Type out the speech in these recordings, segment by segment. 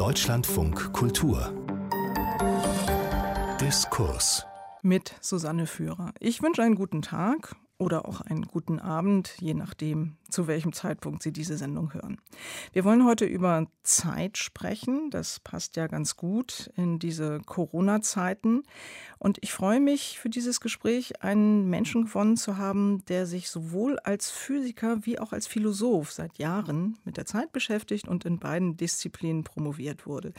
Deutschlandfunk Kultur Diskurs mit Susanne Führer. Ich wünsche einen guten Tag oder auch einen guten Abend, je nachdem, zu welchem Zeitpunkt Sie diese Sendung hören. Wir wollen heute über Zeit sprechen. Das passt ja ganz gut in diese Corona-Zeiten. Und ich freue mich für dieses Gespräch, einen Menschen gewonnen zu haben, der sich sowohl als Physiker wie auch als Philosoph seit Jahren mit der Zeit beschäftigt und in beiden Disziplinen promoviert wurde.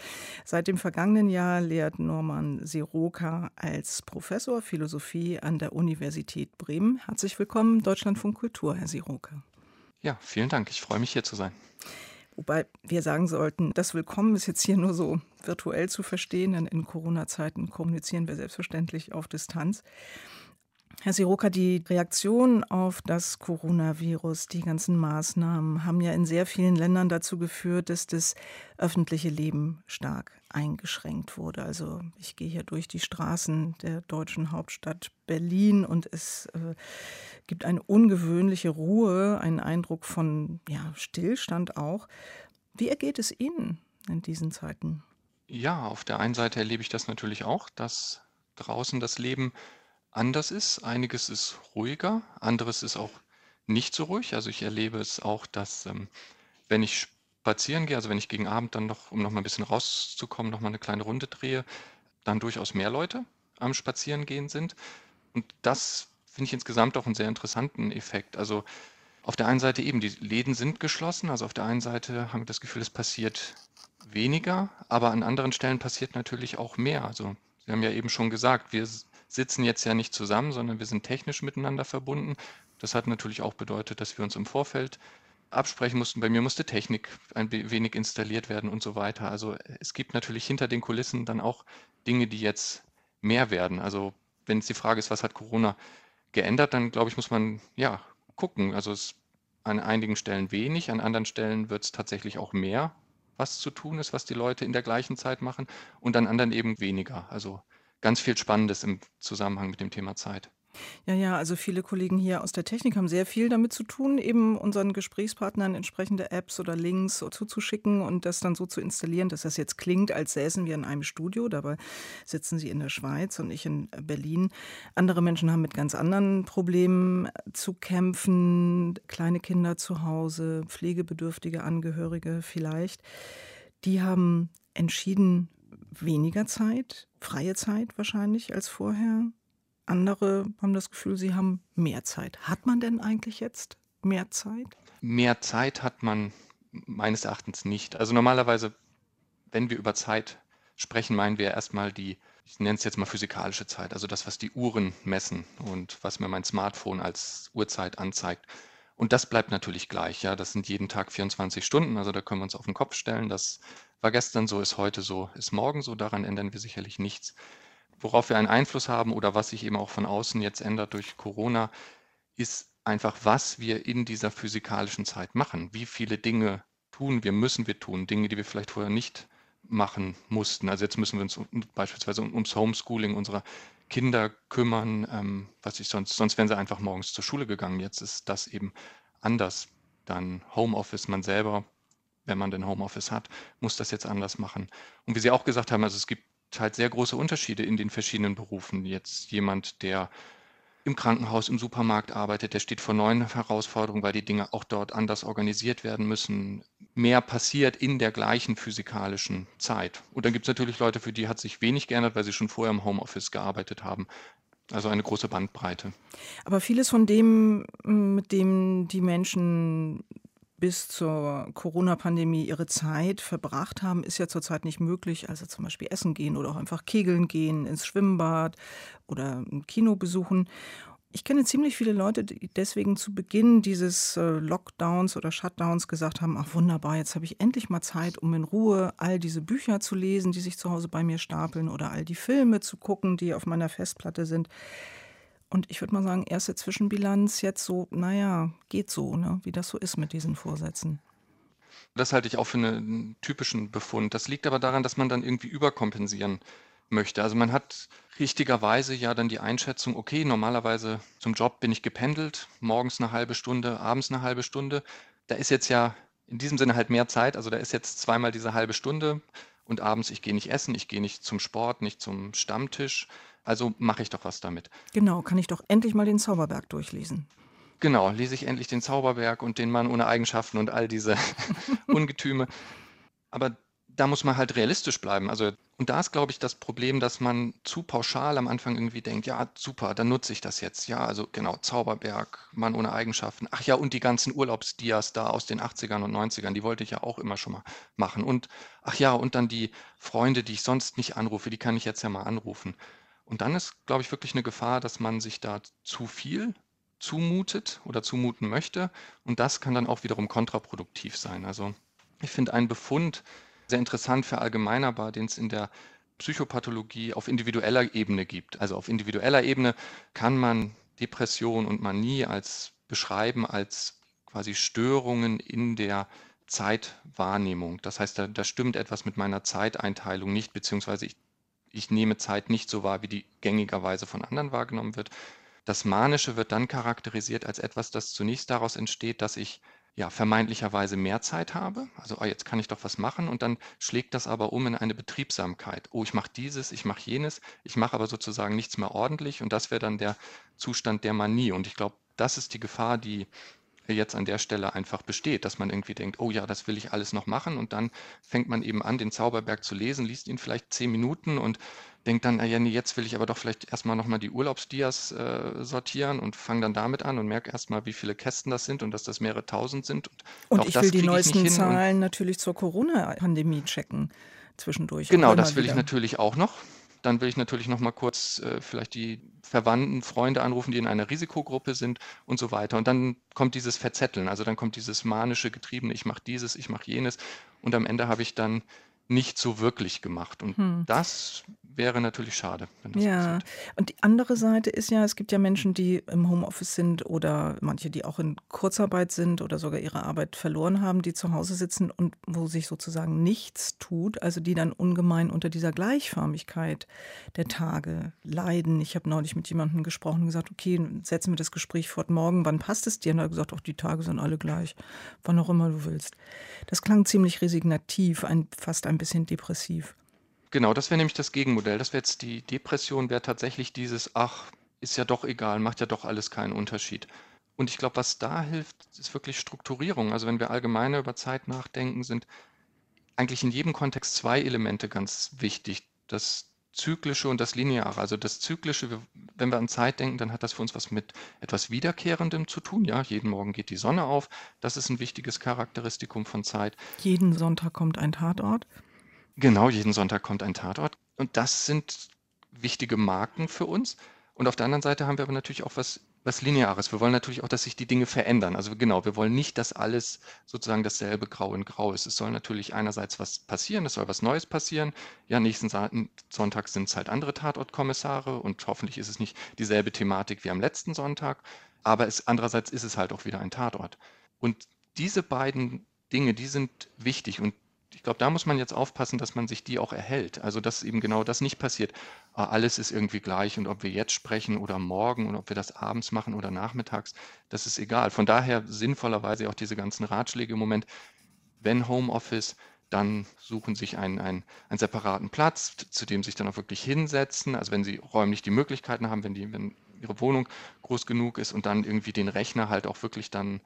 Seit dem vergangenen Jahr lehrt Norman Siroka als Professor Philosophie an der Universität Bremen. Herzlich herzlich willkommen Deutschlandfunk Kultur, Herr Siroke. Ja, vielen Dank. Ich freue mich hier zu sein. Wobei wir sagen sollten, das Willkommen ist jetzt hier nur so virtuell zu verstehen, denn in Corona-Zeiten kommunizieren wir selbstverständlich auf Distanz. Herr Siroka, die Reaktion auf das Coronavirus, die ganzen Maßnahmen haben ja in sehr vielen Ländern dazu geführt, dass das öffentliche Leben stark eingeschränkt wurde. Also ich gehe hier durch die Straßen der deutschen Hauptstadt Berlin und es äh, gibt eine ungewöhnliche Ruhe, einen Eindruck von ja, Stillstand auch. Wie ergeht es Ihnen in diesen Zeiten? Ja, auf der einen Seite erlebe ich das natürlich auch, dass draußen das Leben anders ist. Einiges ist ruhiger, anderes ist auch nicht so ruhig. Also ich erlebe es auch, dass ähm, wenn ich spazieren gehe, also wenn ich gegen Abend dann noch, um noch mal ein bisschen rauszukommen, noch mal eine kleine Runde drehe, dann durchaus mehr Leute am Spazierengehen sind. Und das finde ich insgesamt auch einen sehr interessanten Effekt. Also auf der einen Seite eben, die Läden sind geschlossen, also auf der einen Seite haben wir das Gefühl, es passiert weniger, aber an anderen Stellen passiert natürlich auch mehr. Also Sie haben ja eben schon gesagt, wir sitzen jetzt ja nicht zusammen, sondern wir sind technisch miteinander verbunden. Das hat natürlich auch bedeutet, dass wir uns im Vorfeld absprechen mussten. Bei mir musste Technik ein wenig installiert werden und so weiter. Also es gibt natürlich hinter den Kulissen dann auch Dinge, die jetzt mehr werden. Also wenn es die Frage ist, was hat Corona geändert, dann glaube ich, muss man ja gucken. Also es an einigen Stellen wenig, an anderen Stellen wird es tatsächlich auch mehr, was zu tun ist, was die Leute in der gleichen Zeit machen und an anderen eben weniger. Also ganz viel Spannendes im Zusammenhang mit dem Thema Zeit. Ja, ja, also viele Kollegen hier aus der Technik haben sehr viel damit zu tun, eben unseren Gesprächspartnern entsprechende Apps oder Links zuzuschicken und das dann so zu installieren, dass das jetzt klingt, als säßen wir in einem Studio. Dabei sitzen sie in der Schweiz und ich in Berlin. Andere Menschen haben mit ganz anderen Problemen zu kämpfen. Kleine Kinder zu Hause, pflegebedürftige Angehörige vielleicht. Die haben entschieden, weniger Zeit, freie Zeit wahrscheinlich als vorher. Andere haben das Gefühl, sie haben mehr Zeit. Hat man denn eigentlich jetzt mehr Zeit? Mehr Zeit hat man meines Erachtens nicht. Also normalerweise, wenn wir über Zeit sprechen, meinen wir erstmal die, ich nenne es jetzt mal physikalische Zeit, also das, was die Uhren messen und was mir mein Smartphone als Uhrzeit anzeigt. Und das bleibt natürlich gleich. Ja, das sind jeden Tag 24 Stunden. Also da können wir uns auf den Kopf stellen. Das war gestern so, ist heute so, ist morgen so. Daran ändern wir sicherlich nichts. Worauf wir einen Einfluss haben oder was sich eben auch von außen jetzt ändert durch Corona, ist einfach, was wir in dieser physikalischen Zeit machen. Wie viele Dinge tun wir, müssen wir tun. Dinge, die wir vielleicht vorher nicht machen mussten. Also jetzt müssen wir uns beispielsweise ums Homeschooling unserer Kinder kümmern, ähm, was ich sonst, sonst wären sie einfach morgens zur Schule gegangen. Jetzt ist das eben anders. Dann Homeoffice, man selber wenn man den Homeoffice hat, muss das jetzt anders machen. Und wie Sie auch gesagt haben, also es gibt halt sehr große Unterschiede in den verschiedenen Berufen. Jetzt jemand, der im Krankenhaus, im Supermarkt arbeitet, der steht vor neuen Herausforderungen, weil die Dinge auch dort anders organisiert werden müssen. Mehr passiert in der gleichen physikalischen Zeit. Und dann gibt es natürlich Leute, für die hat sich wenig geändert, weil sie schon vorher im Homeoffice gearbeitet haben. Also eine große Bandbreite. Aber vieles von dem, mit dem die Menschen bis zur Corona-Pandemie ihre Zeit verbracht haben, ist ja zurzeit nicht möglich. Also zum Beispiel essen gehen oder auch einfach kegeln gehen, ins Schwimmbad oder ein Kino besuchen. Ich kenne ziemlich viele Leute, die deswegen zu Beginn dieses äh, Lockdowns oder Shutdowns gesagt haben, ach wunderbar, jetzt habe ich endlich mal Zeit, um in Ruhe all diese Bücher zu lesen, die sich zu Hause bei mir stapeln oder all die Filme zu gucken, die auf meiner Festplatte sind. Und ich würde mal sagen, erste Zwischenbilanz jetzt so, naja, geht so, ne? wie das so ist mit diesen Vorsätzen. Das halte ich auch für einen typischen Befund. Das liegt aber daran, dass man dann irgendwie überkompensieren möchte. Also man hat richtigerweise ja dann die Einschätzung, okay, normalerweise zum Job bin ich gependelt, morgens eine halbe Stunde, abends eine halbe Stunde. Da ist jetzt ja in diesem Sinne halt mehr Zeit, also da ist jetzt zweimal diese halbe Stunde und abends, ich gehe nicht essen, ich gehe nicht zum Sport, nicht zum Stammtisch. Also mache ich doch was damit. Genau, kann ich doch endlich mal den Zauberberg durchlesen. Genau, lese ich endlich den Zauberberg und den Mann ohne Eigenschaften und all diese Ungetüme. Aber da muss man halt realistisch bleiben. Also, und da ist, glaube ich, das Problem, dass man zu pauschal am Anfang irgendwie denkt, ja, super, dann nutze ich das jetzt. Ja, also genau, Zauberberg, Mann ohne Eigenschaften. Ach ja, und die ganzen Urlaubsdias da aus den 80ern und 90ern, die wollte ich ja auch immer schon mal machen. Und ach ja, und dann die Freunde, die ich sonst nicht anrufe, die kann ich jetzt ja mal anrufen. Und dann ist, glaube ich, wirklich eine Gefahr, dass man sich da zu viel zumutet oder zumuten möchte. Und das kann dann auch wiederum kontraproduktiv sein. Also ich finde einen Befund sehr interessant verallgemeinerbar, den es in der Psychopathologie auf individueller Ebene gibt. Also auf individueller Ebene kann man Depression und Manie als beschreiben als quasi Störungen in der Zeitwahrnehmung. Das heißt, da, da stimmt etwas mit meiner Zeiteinteilung nicht, beziehungsweise ich, ich nehme Zeit nicht so wahr, wie die gängigerweise von anderen wahrgenommen wird. Das Manische wird dann charakterisiert als etwas, das zunächst daraus entsteht, dass ich ja vermeintlicherweise mehr Zeit habe. Also oh, jetzt kann ich doch was machen und dann schlägt das aber um in eine Betriebsamkeit. Oh, ich mache dieses, ich mache jenes, ich mache aber sozusagen nichts mehr ordentlich und das wäre dann der Zustand der Manie. Und ich glaube, das ist die Gefahr, die jetzt an der Stelle einfach besteht, dass man irgendwie denkt, oh ja, das will ich alles noch machen und dann fängt man eben an, den Zauberberg zu lesen, liest ihn vielleicht zehn Minuten und denkt dann, ja, nee, jetzt will ich aber doch vielleicht erstmal nochmal die Urlaubsdias äh, sortieren und fange dann damit an und merke erstmal, wie viele Kästen das sind und dass das mehrere tausend sind. Und, und ich will die neuesten Zahlen natürlich zur Corona-Pandemie checken zwischendurch. Genau, das will wieder. ich natürlich auch noch. Dann will ich natürlich noch mal kurz äh, vielleicht die Verwandten, Freunde anrufen, die in einer Risikogruppe sind und so weiter. Und dann kommt dieses Verzetteln, also dann kommt dieses manische Getriebene, ich mache dieses, ich mache jenes. Und am Ende habe ich dann nicht so wirklich gemacht. Und hm. das wäre natürlich schade, wenn das ja. passiert. Und die andere Seite ist ja, es gibt ja Menschen, die im Homeoffice sind oder manche, die auch in Kurzarbeit sind oder sogar ihre Arbeit verloren haben, die zu Hause sitzen und wo sich sozusagen nichts tut, also die dann ungemein unter dieser Gleichförmigkeit der Tage leiden. Ich habe neulich mit jemandem gesprochen und gesagt, okay, setzen wir das Gespräch fort morgen, wann passt es dir? Und er hat gesagt, auch die Tage sind alle gleich, wann auch immer du willst. Das klang ziemlich resignativ, ein, fast ein bisschen depressiv. Genau, das wäre nämlich das Gegenmodell. Das wäre jetzt die Depression, wäre tatsächlich dieses, ach, ist ja doch egal, macht ja doch alles keinen Unterschied. Und ich glaube, was da hilft, ist wirklich Strukturierung. Also wenn wir allgemeiner über Zeit nachdenken, sind eigentlich in jedem Kontext zwei Elemente ganz wichtig. Das Zyklische und das Lineare. Also das Zyklische, wenn wir an Zeit denken, dann hat das für uns was mit etwas Wiederkehrendem zu tun. Ja, jeden Morgen geht die Sonne auf. Das ist ein wichtiges Charakteristikum von Zeit. Jeden Sonntag kommt ein Tatort. Genau, jeden Sonntag kommt ein Tatort. Und das sind wichtige Marken für uns. Und auf der anderen Seite haben wir aber natürlich auch was, was Lineares. Wir wollen natürlich auch, dass sich die Dinge verändern. Also genau, wir wollen nicht, dass alles sozusagen dasselbe Grau in Grau ist. Es soll natürlich einerseits was passieren, es soll was Neues passieren. Ja, nächsten Sonntag sind es halt andere Tatortkommissare und hoffentlich ist es nicht dieselbe Thematik wie am letzten Sonntag. Aber es, andererseits ist es halt auch wieder ein Tatort. Und diese beiden Dinge, die sind wichtig und ich glaube, da muss man jetzt aufpassen, dass man sich die auch erhält. Also, dass eben genau das nicht passiert. Ah, alles ist irgendwie gleich und ob wir jetzt sprechen oder morgen und ob wir das abends machen oder nachmittags, das ist egal. Von daher sinnvollerweise auch diese ganzen Ratschläge im Moment. Wenn Homeoffice, dann suchen sich einen, einen, einen separaten Platz, zu dem sich dann auch wirklich hinsetzen. Also wenn sie räumlich die Möglichkeiten haben, wenn, die, wenn ihre Wohnung groß genug ist und dann irgendwie den Rechner halt auch wirklich dann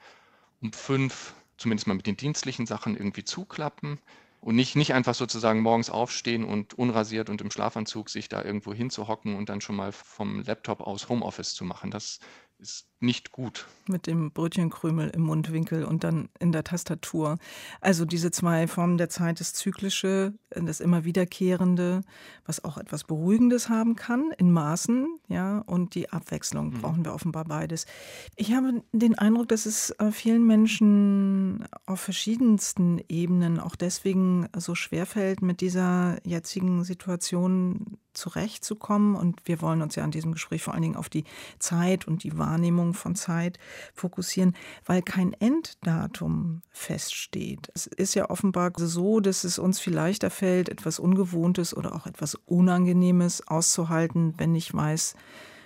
um fünf zumindest mal mit den dienstlichen Sachen irgendwie zuklappen und nicht, nicht einfach sozusagen morgens aufstehen und unrasiert und im Schlafanzug sich da irgendwo hinzuhocken und dann schon mal vom Laptop aus Homeoffice zu machen. Das ist nicht gut. Mit dem Brötchenkrümel im Mundwinkel und dann in der Tastatur. Also diese zwei Formen der Zeit, das Zyklische, das immer Wiederkehrende, was auch etwas Beruhigendes haben kann, in Maßen, ja, und die Abwechslung mhm. brauchen wir offenbar beides. Ich habe den Eindruck, dass es äh, vielen Menschen auf verschiedensten Ebenen auch deswegen so schwerfällt, mit dieser jetzigen Situation zurechtzukommen. Und wir wollen uns ja an diesem Gespräch vor allen Dingen auf die Zeit und die Wahrnehmung von Zeit fokussieren, weil kein Enddatum feststeht. Es ist ja offenbar so, dass es uns viel leichter fällt, etwas Ungewohntes oder auch etwas Unangenehmes auszuhalten, wenn ich weiß,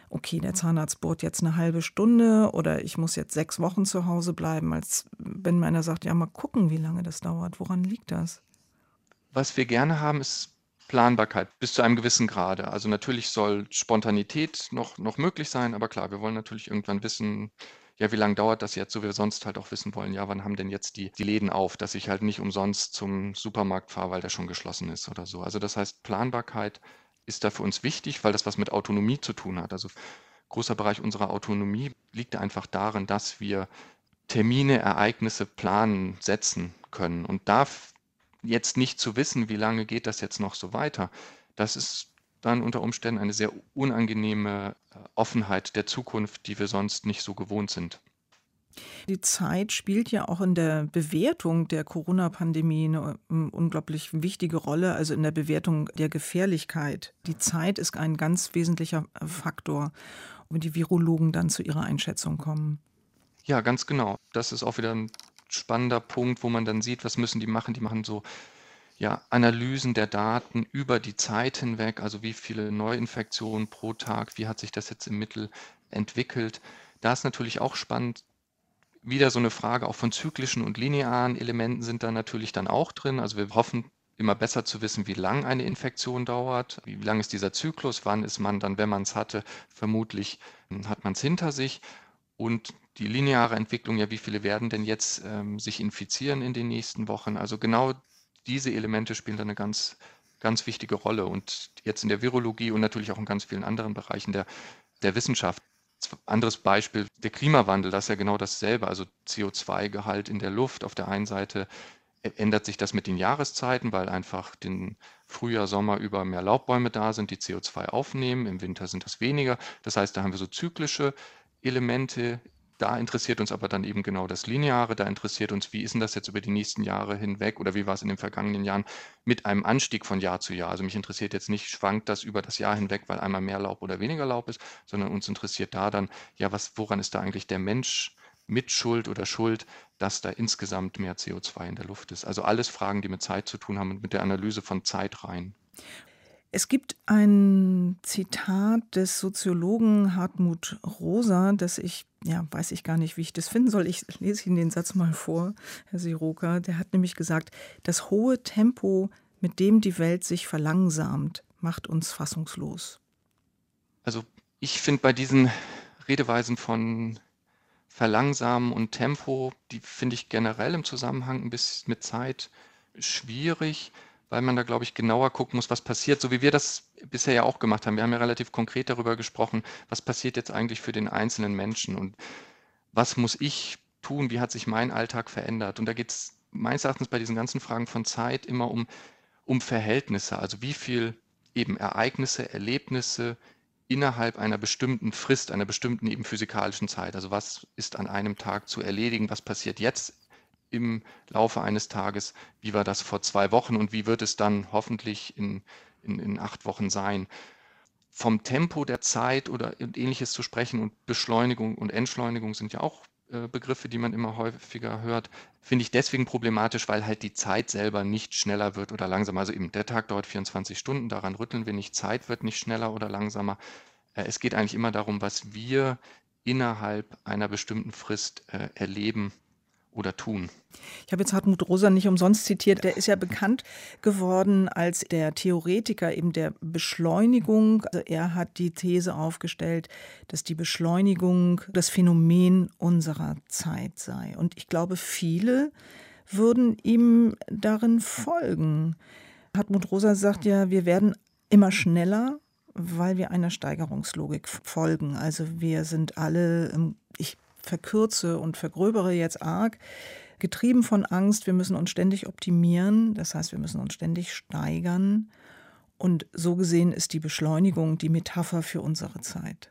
okay, der Zahnarzt bohrt jetzt eine halbe Stunde oder ich muss jetzt sechs Wochen zu Hause bleiben, als wenn meiner sagt, ja, mal gucken, wie lange das dauert. Woran liegt das? Was wir gerne haben, ist Planbarkeit bis zu einem gewissen Grade. Also natürlich soll Spontanität noch, noch möglich sein, aber klar, wir wollen natürlich irgendwann wissen, ja, wie lange dauert das jetzt, so wie wir sonst halt auch wissen wollen, ja, wann haben denn jetzt die, die Läden auf, dass ich halt nicht umsonst zum Supermarkt fahre, weil der schon geschlossen ist oder so. Also das heißt, Planbarkeit ist da für uns wichtig, weil das was mit Autonomie zu tun hat. Also großer Bereich unserer Autonomie liegt einfach darin, dass wir Termine, Ereignisse planen, setzen können. Und da jetzt nicht zu wissen, wie lange geht das jetzt noch so weiter, das ist dann unter Umständen eine sehr unangenehme äh, Offenheit der Zukunft, die wir sonst nicht so gewohnt sind. Die Zeit spielt ja auch in der Bewertung der Corona-Pandemie eine ähm, unglaublich wichtige Rolle, also in der Bewertung der Gefährlichkeit. Die Zeit ist ein ganz wesentlicher äh, Faktor, wenn die Virologen dann zu ihrer Einschätzung kommen. Ja, ganz genau. Das ist auch wieder ein spannender Punkt, wo man dann sieht, was müssen die machen. Die machen so ja, Analysen der Daten über die Zeit hinweg, also wie viele Neuinfektionen pro Tag, wie hat sich das jetzt im Mittel entwickelt. Da ist natürlich auch spannend, wieder so eine Frage auch von zyklischen und linearen Elementen sind da natürlich dann auch drin. Also wir hoffen immer besser zu wissen, wie lang eine Infektion dauert, wie lang ist dieser Zyklus, wann ist man dann, wenn man es hatte, vermutlich hat man es hinter sich. Und die lineare Entwicklung, ja, wie viele werden denn jetzt ähm, sich infizieren in den nächsten Wochen? Also genau diese Elemente spielen da eine ganz, ganz wichtige Rolle. Und jetzt in der Virologie und natürlich auch in ganz vielen anderen Bereichen der, der Wissenschaft. Anderes Beispiel, der Klimawandel, das ist ja genau dasselbe. Also CO2-Gehalt in der Luft. Auf der einen Seite ändert sich das mit den Jahreszeiten, weil einfach den Frühjahr, Sommer über mehr Laubbäume da sind, die CO2 aufnehmen. Im Winter sind das weniger. Das heißt, da haben wir so zyklische Elemente da interessiert uns aber dann eben genau das Lineare. Da interessiert uns, wie ist denn das jetzt über die nächsten Jahre hinweg oder wie war es in den vergangenen Jahren mit einem Anstieg von Jahr zu Jahr. Also mich interessiert jetzt nicht, schwankt das über das Jahr hinweg, weil einmal mehr Laub oder weniger Laub ist, sondern uns interessiert da dann, ja, was, woran ist da eigentlich der Mensch mit Schuld oder Schuld, dass da insgesamt mehr CO2 in der Luft ist. Also alles Fragen, die mit Zeit zu tun haben und mit der Analyse von Zeit rein. Es gibt ein Zitat des Soziologen Hartmut Rosa, das ich, ja, weiß ich gar nicht, wie ich das finden soll. Ich lese Ihnen den Satz mal vor, Herr Siroka. Der hat nämlich gesagt, das hohe Tempo, mit dem die Welt sich verlangsamt, macht uns fassungslos. Also ich finde bei diesen Redeweisen von Verlangsamen und Tempo, die finde ich generell im Zusammenhang ein bisschen mit Zeit schwierig weil man da, glaube ich, genauer gucken muss, was passiert, so wie wir das bisher ja auch gemacht haben. Wir haben ja relativ konkret darüber gesprochen, was passiert jetzt eigentlich für den einzelnen Menschen und was muss ich tun, wie hat sich mein Alltag verändert. Und da geht es meines Erachtens bei diesen ganzen Fragen von Zeit immer um, um Verhältnisse, also wie viel eben Ereignisse, Erlebnisse innerhalb einer bestimmten Frist, einer bestimmten eben physikalischen Zeit. Also was ist an einem Tag zu erledigen, was passiert jetzt im Laufe eines Tages, wie war das vor zwei Wochen und wie wird es dann hoffentlich in, in, in acht Wochen sein. Vom Tempo der Zeit oder ähnliches zu sprechen und Beschleunigung und Entschleunigung sind ja auch äh, Begriffe, die man immer häufiger hört, finde ich deswegen problematisch, weil halt die Zeit selber nicht schneller wird oder langsamer. Also eben der Tag dauert 24 Stunden, daran rütteln wir nicht, Zeit wird nicht schneller oder langsamer. Äh, es geht eigentlich immer darum, was wir innerhalb einer bestimmten Frist äh, erleben oder tun. Ich habe jetzt Hartmut Rosa nicht umsonst zitiert. Der ist ja bekannt geworden als der Theoretiker eben der Beschleunigung. Also er hat die These aufgestellt, dass die Beschleunigung das Phänomen unserer Zeit sei. Und ich glaube, viele würden ihm darin folgen. Hartmut Rosa sagt ja, wir werden immer schneller, weil wir einer Steigerungslogik folgen. Also wir sind alle, ich verkürze und vergröbere jetzt arg, getrieben von Angst, wir müssen uns ständig optimieren, das heißt, wir müssen uns ständig steigern. Und so gesehen ist die Beschleunigung die Metapher für unsere Zeit.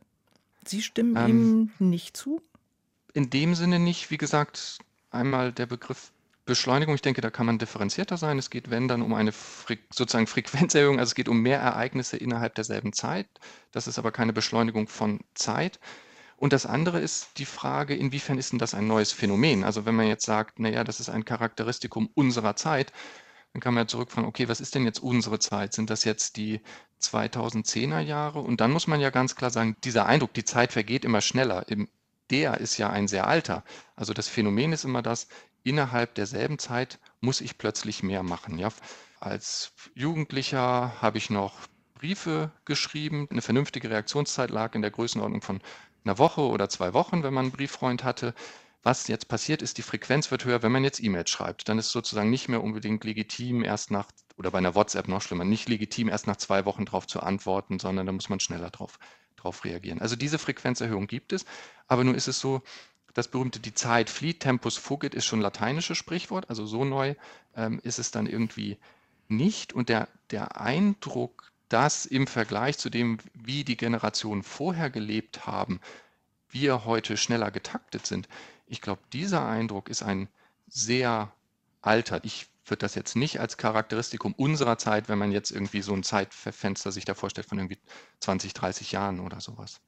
Sie stimmen ähm, ihm nicht zu? In dem Sinne nicht. Wie gesagt, einmal der Begriff Beschleunigung, ich denke, da kann man differenzierter sein. Es geht, wenn, dann um eine Fre sozusagen Frequenzerhöhung, also es geht um mehr Ereignisse innerhalb derselben Zeit. Das ist aber keine Beschleunigung von Zeit. Und das andere ist die Frage, inwiefern ist denn das ein neues Phänomen? Also wenn man jetzt sagt, naja, das ist ein Charakteristikum unserer Zeit, dann kann man ja zurückfragen, okay, was ist denn jetzt unsere Zeit? Sind das jetzt die 2010er Jahre? Und dann muss man ja ganz klar sagen, dieser Eindruck, die Zeit vergeht immer schneller, der ist ja ein sehr alter. Also das Phänomen ist immer das, innerhalb derselben Zeit muss ich plötzlich mehr machen. Ja? als Jugendlicher habe ich noch Briefe geschrieben. Eine vernünftige Reaktionszeit lag in der Größenordnung von einer Woche oder zwei Wochen, wenn man einen Brieffreund hatte. Was jetzt passiert ist, die Frequenz wird höher, wenn man jetzt E-Mails schreibt. Dann ist sozusagen nicht mehr unbedingt legitim, erst nach, oder bei einer WhatsApp noch schlimmer, nicht legitim, erst nach zwei Wochen darauf zu antworten, sondern da muss man schneller drauf, drauf reagieren. Also diese Frequenzerhöhung gibt es, aber nun ist es so, das berühmte Die Zeit flieht, Tempus fugit ist schon lateinisches Sprichwort, also so neu ähm, ist es dann irgendwie nicht. Und der, der Eindruck, dass im Vergleich zu dem, wie die Generationen vorher gelebt haben, wir heute schneller getaktet sind, ich glaube, dieser Eindruck ist ein sehr alter. Ich würde das jetzt nicht als Charakteristikum unserer Zeit, wenn man jetzt irgendwie so ein Zeitfenster sich da vorstellt von irgendwie 20, 30 Jahren oder sowas.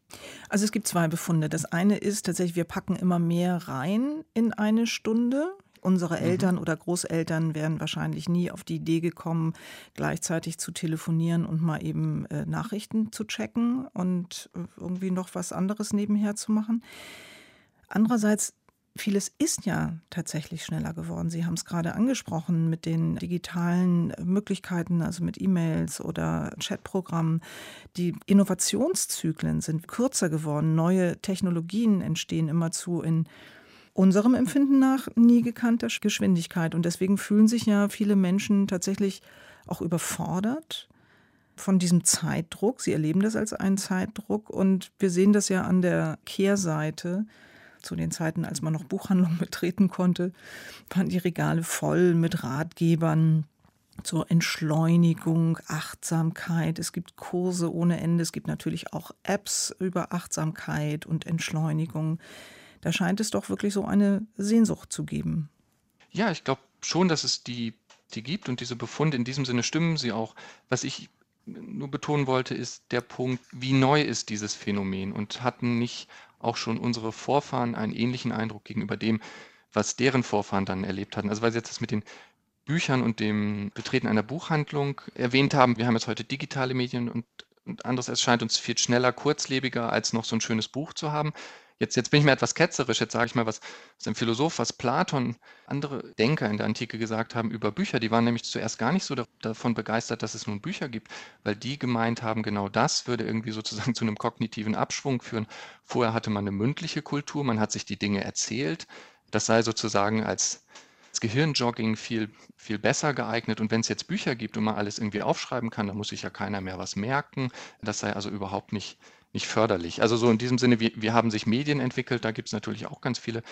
Also es gibt zwei Befunde. Das eine ist tatsächlich, wir packen immer mehr rein in eine Stunde. Unsere mhm. Eltern oder Großeltern wären wahrscheinlich nie auf die Idee gekommen, gleichzeitig zu telefonieren und mal eben äh, Nachrichten zu checken und äh, irgendwie noch was anderes nebenher zu machen. Andererseits Vieles ist ja tatsächlich schneller geworden. Sie haben es gerade angesprochen mit den digitalen Möglichkeiten, also mit E-Mails oder Chatprogrammen. Die Innovationszyklen sind kürzer geworden. Neue Technologien entstehen immerzu in unserem Empfinden nach nie gekannter Geschwindigkeit. Und deswegen fühlen sich ja viele Menschen tatsächlich auch überfordert von diesem Zeitdruck. Sie erleben das als einen Zeitdruck. Und wir sehen das ja an der Kehrseite. Zu den Zeiten, als man noch Buchhandlungen betreten konnte, waren die Regale voll mit Ratgebern zur Entschleunigung, Achtsamkeit. Es gibt Kurse ohne Ende. Es gibt natürlich auch Apps über Achtsamkeit und Entschleunigung. Da scheint es doch wirklich so eine Sehnsucht zu geben. Ja, ich glaube schon, dass es die, die gibt und diese Befunde in diesem Sinne stimmen sie auch. Was ich nur betonen wollte, ist der Punkt, wie neu ist dieses Phänomen und hatten nicht auch schon unsere Vorfahren einen ähnlichen Eindruck gegenüber dem, was deren Vorfahren dann erlebt hatten. Also weil Sie jetzt das mit den Büchern und dem Betreten einer Buchhandlung erwähnt haben, wir haben jetzt heute digitale Medien und, und anderes, es scheint uns viel schneller, kurzlebiger, als noch so ein schönes Buch zu haben. Jetzt, jetzt bin ich mir etwas ketzerisch, jetzt sage ich mal, was, was ein Philosoph, was Platon, andere Denker in der Antike gesagt haben über Bücher. Die waren nämlich zuerst gar nicht so davon begeistert, dass es nun Bücher gibt, weil die gemeint haben, genau das würde irgendwie sozusagen zu einem kognitiven Abschwung führen. Vorher hatte man eine mündliche Kultur, man hat sich die Dinge erzählt. Das sei sozusagen als, als Gehirnjogging viel, viel besser geeignet. Und wenn es jetzt Bücher gibt und man alles irgendwie aufschreiben kann, dann muss sich ja keiner mehr was merken. Das sei also überhaupt nicht nicht förderlich. Also so in diesem Sinne, wir, wir haben sich Medien entwickelt, da gibt es natürlich auch ganz viele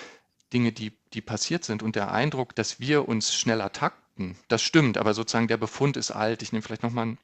Dinge, die, die passiert sind. Und der Eindruck, dass wir uns schneller takten, das stimmt, aber sozusagen der Befund ist alt. Ich nehme vielleicht nochmal ein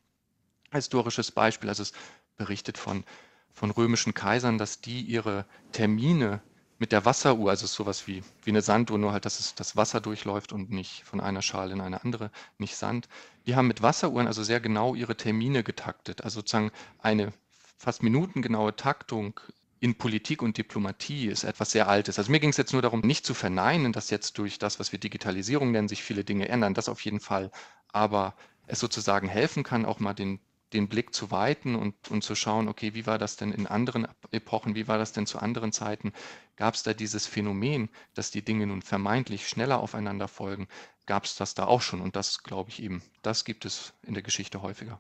historisches Beispiel. Also es berichtet von, von römischen Kaisern, dass die ihre Termine mit der Wasseruhr, also sowas wie, wie eine Sanduhr, nur halt, dass es das Wasser durchläuft und nicht von einer Schale in eine andere, nicht Sand. Die haben mit Wasseruhren also sehr genau ihre Termine getaktet. Also sozusagen eine fast minutengenaue Taktung in Politik und Diplomatie ist etwas sehr Altes. Also mir ging es jetzt nur darum, nicht zu verneinen, dass jetzt durch das, was wir Digitalisierung nennen, sich viele Dinge ändern. Das auf jeden Fall. Aber es sozusagen helfen kann, auch mal den, den Blick zu weiten und, und zu schauen, okay, wie war das denn in anderen Epochen, wie war das denn zu anderen Zeiten? Gab es da dieses Phänomen, dass die Dinge nun vermeintlich schneller aufeinander folgen? Gab es das da auch schon? Und das glaube ich eben, das gibt es in der Geschichte häufiger.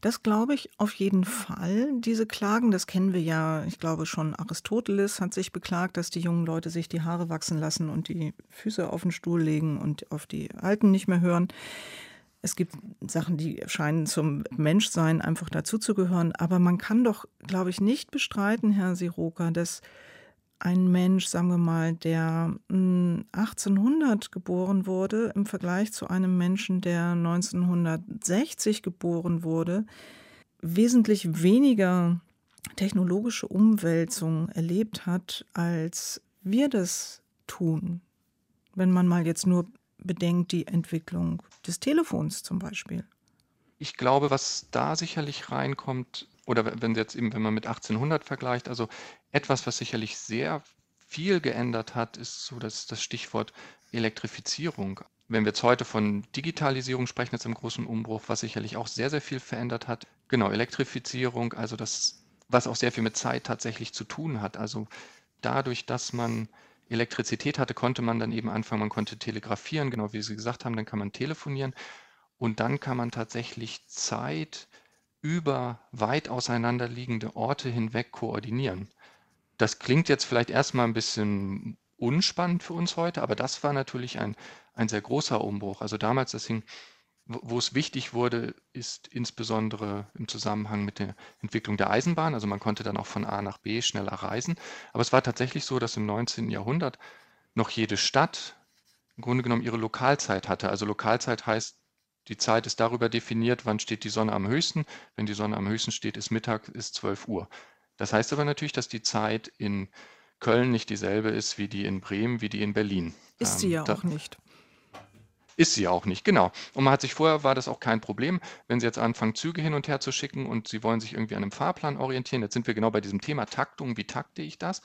Das glaube ich auf jeden Fall. Diese Klagen, das kennen wir ja. Ich glaube schon Aristoteles hat sich beklagt, dass die jungen Leute sich die Haare wachsen lassen und die Füße auf den Stuhl legen und auf die Alten nicht mehr hören. Es gibt Sachen, die scheinen zum Menschsein einfach dazuzugehören. Aber man kann doch, glaube ich, nicht bestreiten, Herr Siroka, dass ein Mensch, sagen wir mal, der 1800 hm, geboren wurde, im Vergleich zu einem Menschen, der 1960 geboren wurde, wesentlich weniger technologische Umwälzung erlebt hat, als wir das tun. Wenn man mal jetzt nur bedenkt, die Entwicklung des Telefons zum Beispiel. Ich glaube, was da sicherlich reinkommt, oder wenn jetzt eben, wenn man mit 1800 vergleicht, also etwas, was sicherlich sehr viel geändert hat, ist so das, das Stichwort Elektrifizierung. Wenn wir jetzt heute von Digitalisierung sprechen, jetzt im großen Umbruch, was sicherlich auch sehr, sehr viel verändert hat. Genau, Elektrifizierung, also das, was auch sehr viel mit Zeit tatsächlich zu tun hat. Also dadurch, dass man Elektrizität hatte, konnte man dann eben anfangen, man konnte telegrafieren, genau wie Sie gesagt haben, dann kann man telefonieren. Und dann kann man tatsächlich Zeit über weit auseinanderliegende Orte hinweg koordinieren. Das klingt jetzt vielleicht erstmal ein bisschen unspannend für uns heute, aber das war natürlich ein, ein sehr großer Umbruch. Also damals, das hing, wo es wichtig wurde, ist insbesondere im Zusammenhang mit der Entwicklung der Eisenbahn. Also man konnte dann auch von A nach B schneller reisen. Aber es war tatsächlich so, dass im 19. Jahrhundert noch jede Stadt im Grunde genommen ihre Lokalzeit hatte. Also Lokalzeit heißt, die Zeit ist darüber definiert, wann steht die Sonne am höchsten. Wenn die Sonne am höchsten steht, ist Mittag, ist 12 Uhr. Das heißt aber natürlich, dass die Zeit in Köln nicht dieselbe ist wie die in Bremen, wie die in Berlin. Ist ähm, sie ja auch nicht. Ist sie auch nicht, genau. Und man hat sich vorher, war das auch kein Problem, wenn Sie jetzt anfangen, Züge hin und her zu schicken und Sie wollen sich irgendwie an einem Fahrplan orientieren, jetzt sind wir genau bei diesem Thema Taktung, wie takte ich das,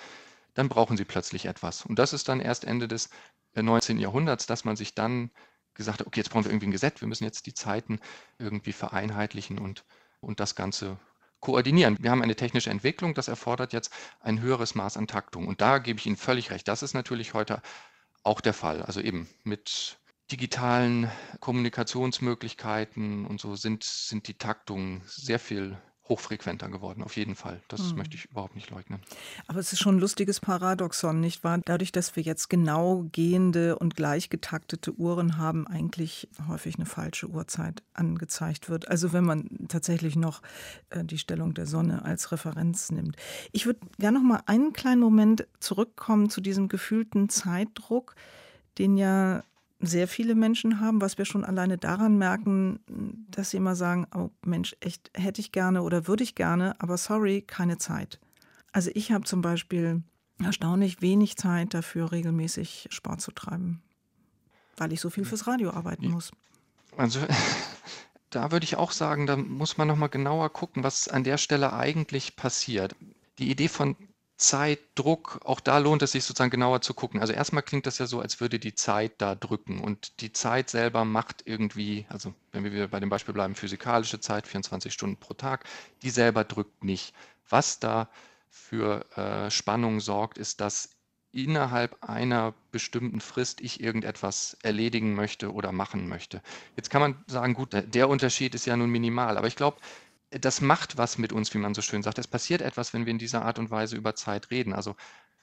dann brauchen Sie plötzlich etwas. Und das ist dann erst Ende des 19. Äh, Jahrhunderts, dass man sich dann gesagt hat, okay, jetzt brauchen wir irgendwie ein Gesetz, wir müssen jetzt die Zeiten irgendwie vereinheitlichen und, und das Ganze koordinieren. Wir haben eine technische Entwicklung, das erfordert jetzt ein höheres Maß an Taktung. Und da gebe ich Ihnen völlig recht. Das ist natürlich heute auch der Fall. Also eben mit digitalen Kommunikationsmöglichkeiten und so sind, sind die Taktungen sehr viel hochfrequenter geworden, auf jeden Fall. Das hm. möchte ich überhaupt nicht leugnen. Aber es ist schon ein lustiges Paradoxon, nicht wahr? Dadurch, dass wir jetzt genau gehende und gleich getaktete Uhren haben, eigentlich häufig eine falsche Uhrzeit angezeigt wird. Also wenn man tatsächlich noch äh, die Stellung der Sonne als Referenz nimmt. Ich würde gerne noch mal einen kleinen Moment zurückkommen zu diesem gefühlten Zeitdruck, den ja sehr viele Menschen haben, was wir schon alleine daran merken, dass sie immer sagen, oh Mensch, echt hätte ich gerne oder würde ich gerne, aber sorry, keine Zeit. Also ich habe zum Beispiel erstaunlich wenig Zeit dafür, regelmäßig Sport zu treiben, weil ich so viel fürs Radio arbeiten muss. Also da würde ich auch sagen, da muss man noch mal genauer gucken, was an der Stelle eigentlich passiert. Die Idee von Zeitdruck, auch da lohnt es sich sozusagen genauer zu gucken. Also erstmal klingt das ja so, als würde die Zeit da drücken und die Zeit selber macht irgendwie, also wenn wir wieder bei dem Beispiel bleiben, physikalische Zeit, 24 Stunden pro Tag, die selber drückt nicht. Was da für äh, Spannung sorgt, ist, dass innerhalb einer bestimmten Frist ich irgendetwas erledigen möchte oder machen möchte. Jetzt kann man sagen, gut, der Unterschied ist ja nun minimal, aber ich glaube, das macht was mit uns, wie man so schön sagt. Es passiert etwas, wenn wir in dieser Art und Weise über Zeit reden. Also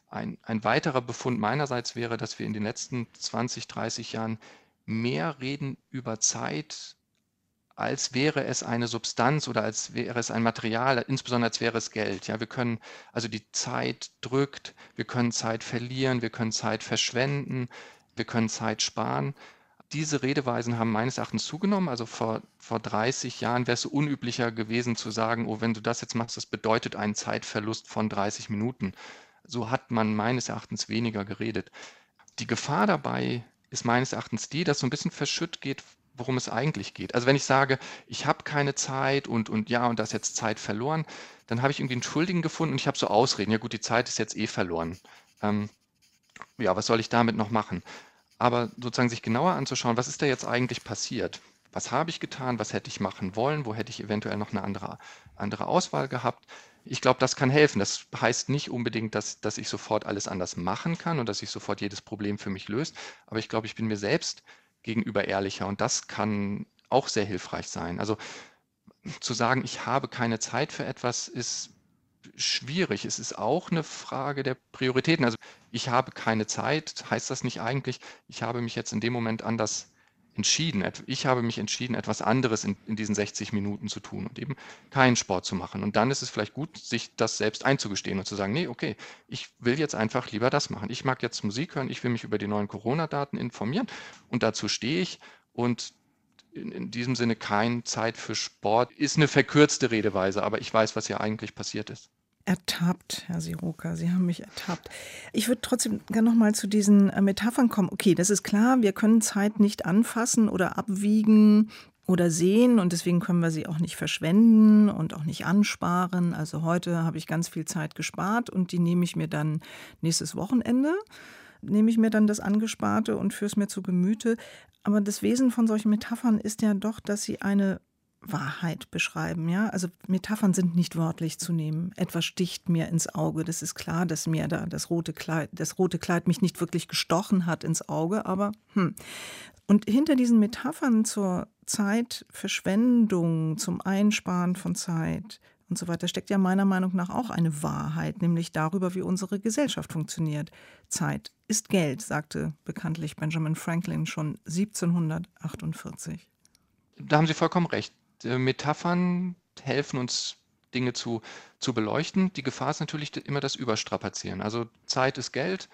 ein, ein weiterer Befund meinerseits wäre, dass wir in den letzten 20, 30 Jahren mehr reden über Zeit, als wäre es eine Substanz oder als wäre es ein Material, insbesondere als wäre es Geld. Ja, wir können, also die Zeit drückt, wir können Zeit verlieren, wir können Zeit verschwenden, wir können Zeit sparen diese Redeweisen haben meines Erachtens zugenommen. Also vor, vor 30 Jahren wäre es unüblicher gewesen zu sagen, oh, wenn du das jetzt machst, das bedeutet einen Zeitverlust von 30 Minuten. So hat man meines Erachtens weniger geredet. Die Gefahr dabei ist meines Erachtens die, dass so ein bisschen verschütt geht, worum es eigentlich geht. Also wenn ich sage, ich habe keine Zeit und, und ja, und da ist jetzt Zeit verloren, dann habe ich irgendwie einen Schuldigen gefunden und ich habe so Ausreden. Ja gut, die Zeit ist jetzt eh verloren. Ähm, ja, was soll ich damit noch machen? Aber sozusagen sich genauer anzuschauen, was ist da jetzt eigentlich passiert? Was habe ich getan? Was hätte ich machen wollen? Wo hätte ich eventuell noch eine andere, andere Auswahl gehabt? Ich glaube, das kann helfen. Das heißt nicht unbedingt, dass, dass ich sofort alles anders machen kann und dass sich sofort jedes Problem für mich löst. Aber ich glaube, ich bin mir selbst gegenüber ehrlicher und das kann auch sehr hilfreich sein. Also zu sagen, ich habe keine Zeit für etwas, ist schwierig. Es ist auch eine Frage der Prioritäten. Also ich habe keine Zeit, heißt das nicht eigentlich, ich habe mich jetzt in dem Moment anders entschieden. Ich habe mich entschieden, etwas anderes in, in diesen 60 Minuten zu tun und eben keinen Sport zu machen. Und dann ist es vielleicht gut, sich das selbst einzugestehen und zu sagen, nee, okay, ich will jetzt einfach lieber das machen. Ich mag jetzt Musik hören, ich will mich über die neuen Corona-Daten informieren und dazu stehe ich und in, in diesem Sinne keine Zeit für Sport ist eine verkürzte Redeweise, aber ich weiß, was hier eigentlich passiert ist. Ertappt, Herr Siroka, Sie haben mich ertappt. Ich würde trotzdem gerne noch mal zu diesen äh, Metaphern kommen. Okay, das ist klar, wir können Zeit nicht anfassen oder abwiegen oder sehen und deswegen können wir sie auch nicht verschwenden und auch nicht ansparen. Also heute habe ich ganz viel Zeit gespart und die nehme ich mir dann nächstes Wochenende nehme ich mir dann das Angesparte und führe es mir zu Gemüte. Aber das Wesen von solchen Metaphern ist ja doch, dass sie eine Wahrheit beschreiben, ja? Also Metaphern sind nicht wörtlich zu nehmen. Etwas sticht mir ins Auge. Das ist klar, dass mir da das rote Kleid, das rote Kleid mich nicht wirklich gestochen hat ins Auge, aber hm. Und hinter diesen Metaphern zur Zeitverschwendung, zum Einsparen von Zeit und so weiter steckt ja meiner Meinung nach auch eine Wahrheit, nämlich darüber, wie unsere Gesellschaft funktioniert. Zeit ist Geld, sagte bekanntlich Benjamin Franklin schon 1748. Da haben Sie vollkommen recht. Äh, Metaphern helfen uns, Dinge zu, zu beleuchten. Die Gefahr ist natürlich immer das Überstrapazieren. Also Zeit ist Geld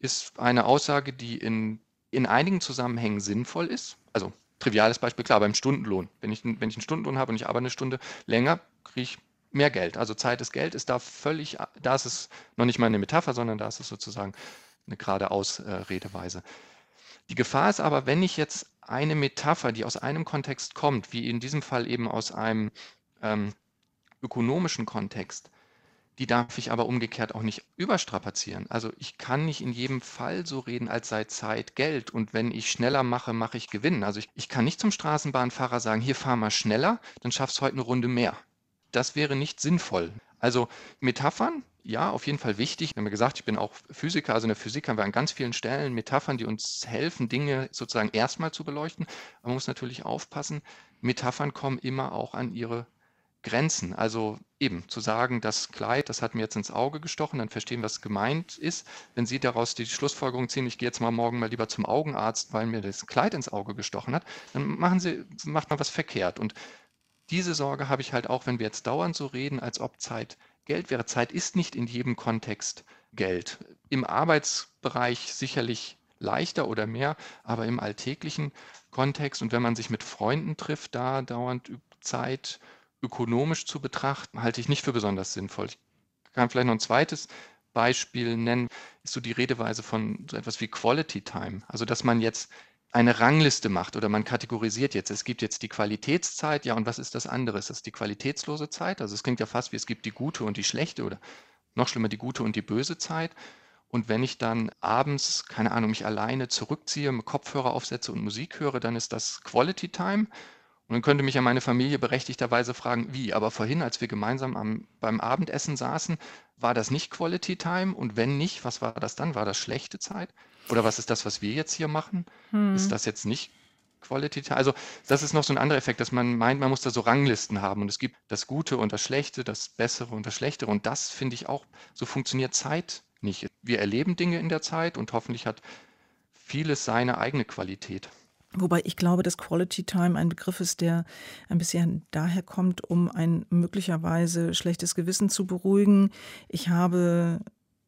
ist eine Aussage, die in, in einigen Zusammenhängen sinnvoll ist. Also triviales Beispiel, klar, beim Stundenlohn. Wenn ich, wenn ich einen Stundenlohn habe und ich arbeite eine Stunde länger, kriege ich mehr Geld. Also Zeit ist Geld, ist da völlig, da ist es noch nicht mal eine Metapher, sondern da ist es sozusagen eine geradeaus äh. Die Gefahr ist aber, wenn ich jetzt eine Metapher, die aus einem Kontext kommt, wie in diesem Fall eben aus einem ähm, ökonomischen Kontext, die darf ich aber umgekehrt auch nicht überstrapazieren. Also ich kann nicht in jedem Fall so reden, als sei Zeit Geld und wenn ich schneller mache, mache ich Gewinn. Also ich, ich kann nicht zum Straßenbahnfahrer sagen, hier fahr mal schneller, dann schaffst du heute eine Runde mehr. Das wäre nicht sinnvoll. Also Metaphern, ja, auf jeden Fall wichtig. Wir haben ja gesagt, ich bin auch Physiker, also in der Physik haben wir an ganz vielen Stellen Metaphern, die uns helfen, Dinge sozusagen erstmal zu beleuchten. Aber man muss natürlich aufpassen, Metaphern kommen immer auch an ihre Grenzen. Also eben zu sagen, das Kleid, das hat mir jetzt ins Auge gestochen, dann verstehen, was gemeint ist. Wenn Sie daraus die Schlussfolgerung ziehen, ich gehe jetzt mal morgen mal lieber zum Augenarzt, weil mir das Kleid ins Auge gestochen hat, dann machen Sie, macht man was verkehrt. Und diese Sorge habe ich halt auch, wenn wir jetzt dauernd so reden, als ob Zeit Geld wäre. Zeit ist nicht in jedem Kontext Geld. Im Arbeitsbereich sicherlich leichter oder mehr, aber im alltäglichen Kontext und wenn man sich mit Freunden trifft, da dauernd Zeit ökonomisch zu betrachten, halte ich nicht für besonders sinnvoll. Ich kann vielleicht noch ein zweites Beispiel nennen, ist so die Redeweise von so etwas wie Quality Time. Also, dass man jetzt eine Rangliste macht oder man kategorisiert jetzt. Es gibt jetzt die Qualitätszeit, ja, und was ist das andere? Ist das die qualitätslose Zeit? Also es klingt ja fast wie es gibt die gute und die schlechte oder noch schlimmer die gute und die böse Zeit. Und wenn ich dann abends, keine Ahnung, mich alleine zurückziehe, Kopfhörer aufsetze und Musik höre, dann ist das Quality Time. Und dann könnte mich ja meine Familie berechtigterweise fragen, wie? Aber vorhin, als wir gemeinsam am, beim Abendessen saßen, war das nicht Quality Time? Und wenn nicht, was war das dann? War das schlechte Zeit? Oder was ist das, was wir jetzt hier machen? Hm. Ist das jetzt nicht Quality Time? Also das ist noch so ein anderer Effekt, dass man meint, man muss da so Ranglisten haben und es gibt das Gute und das Schlechte, das Bessere und das Schlechtere. Und das finde ich auch, so funktioniert Zeit nicht. Wir erleben Dinge in der Zeit und hoffentlich hat vieles seine eigene Qualität. Wobei ich glaube, dass Quality Time ein Begriff ist, der ein bisschen daher kommt, um ein möglicherweise schlechtes Gewissen zu beruhigen. Ich habe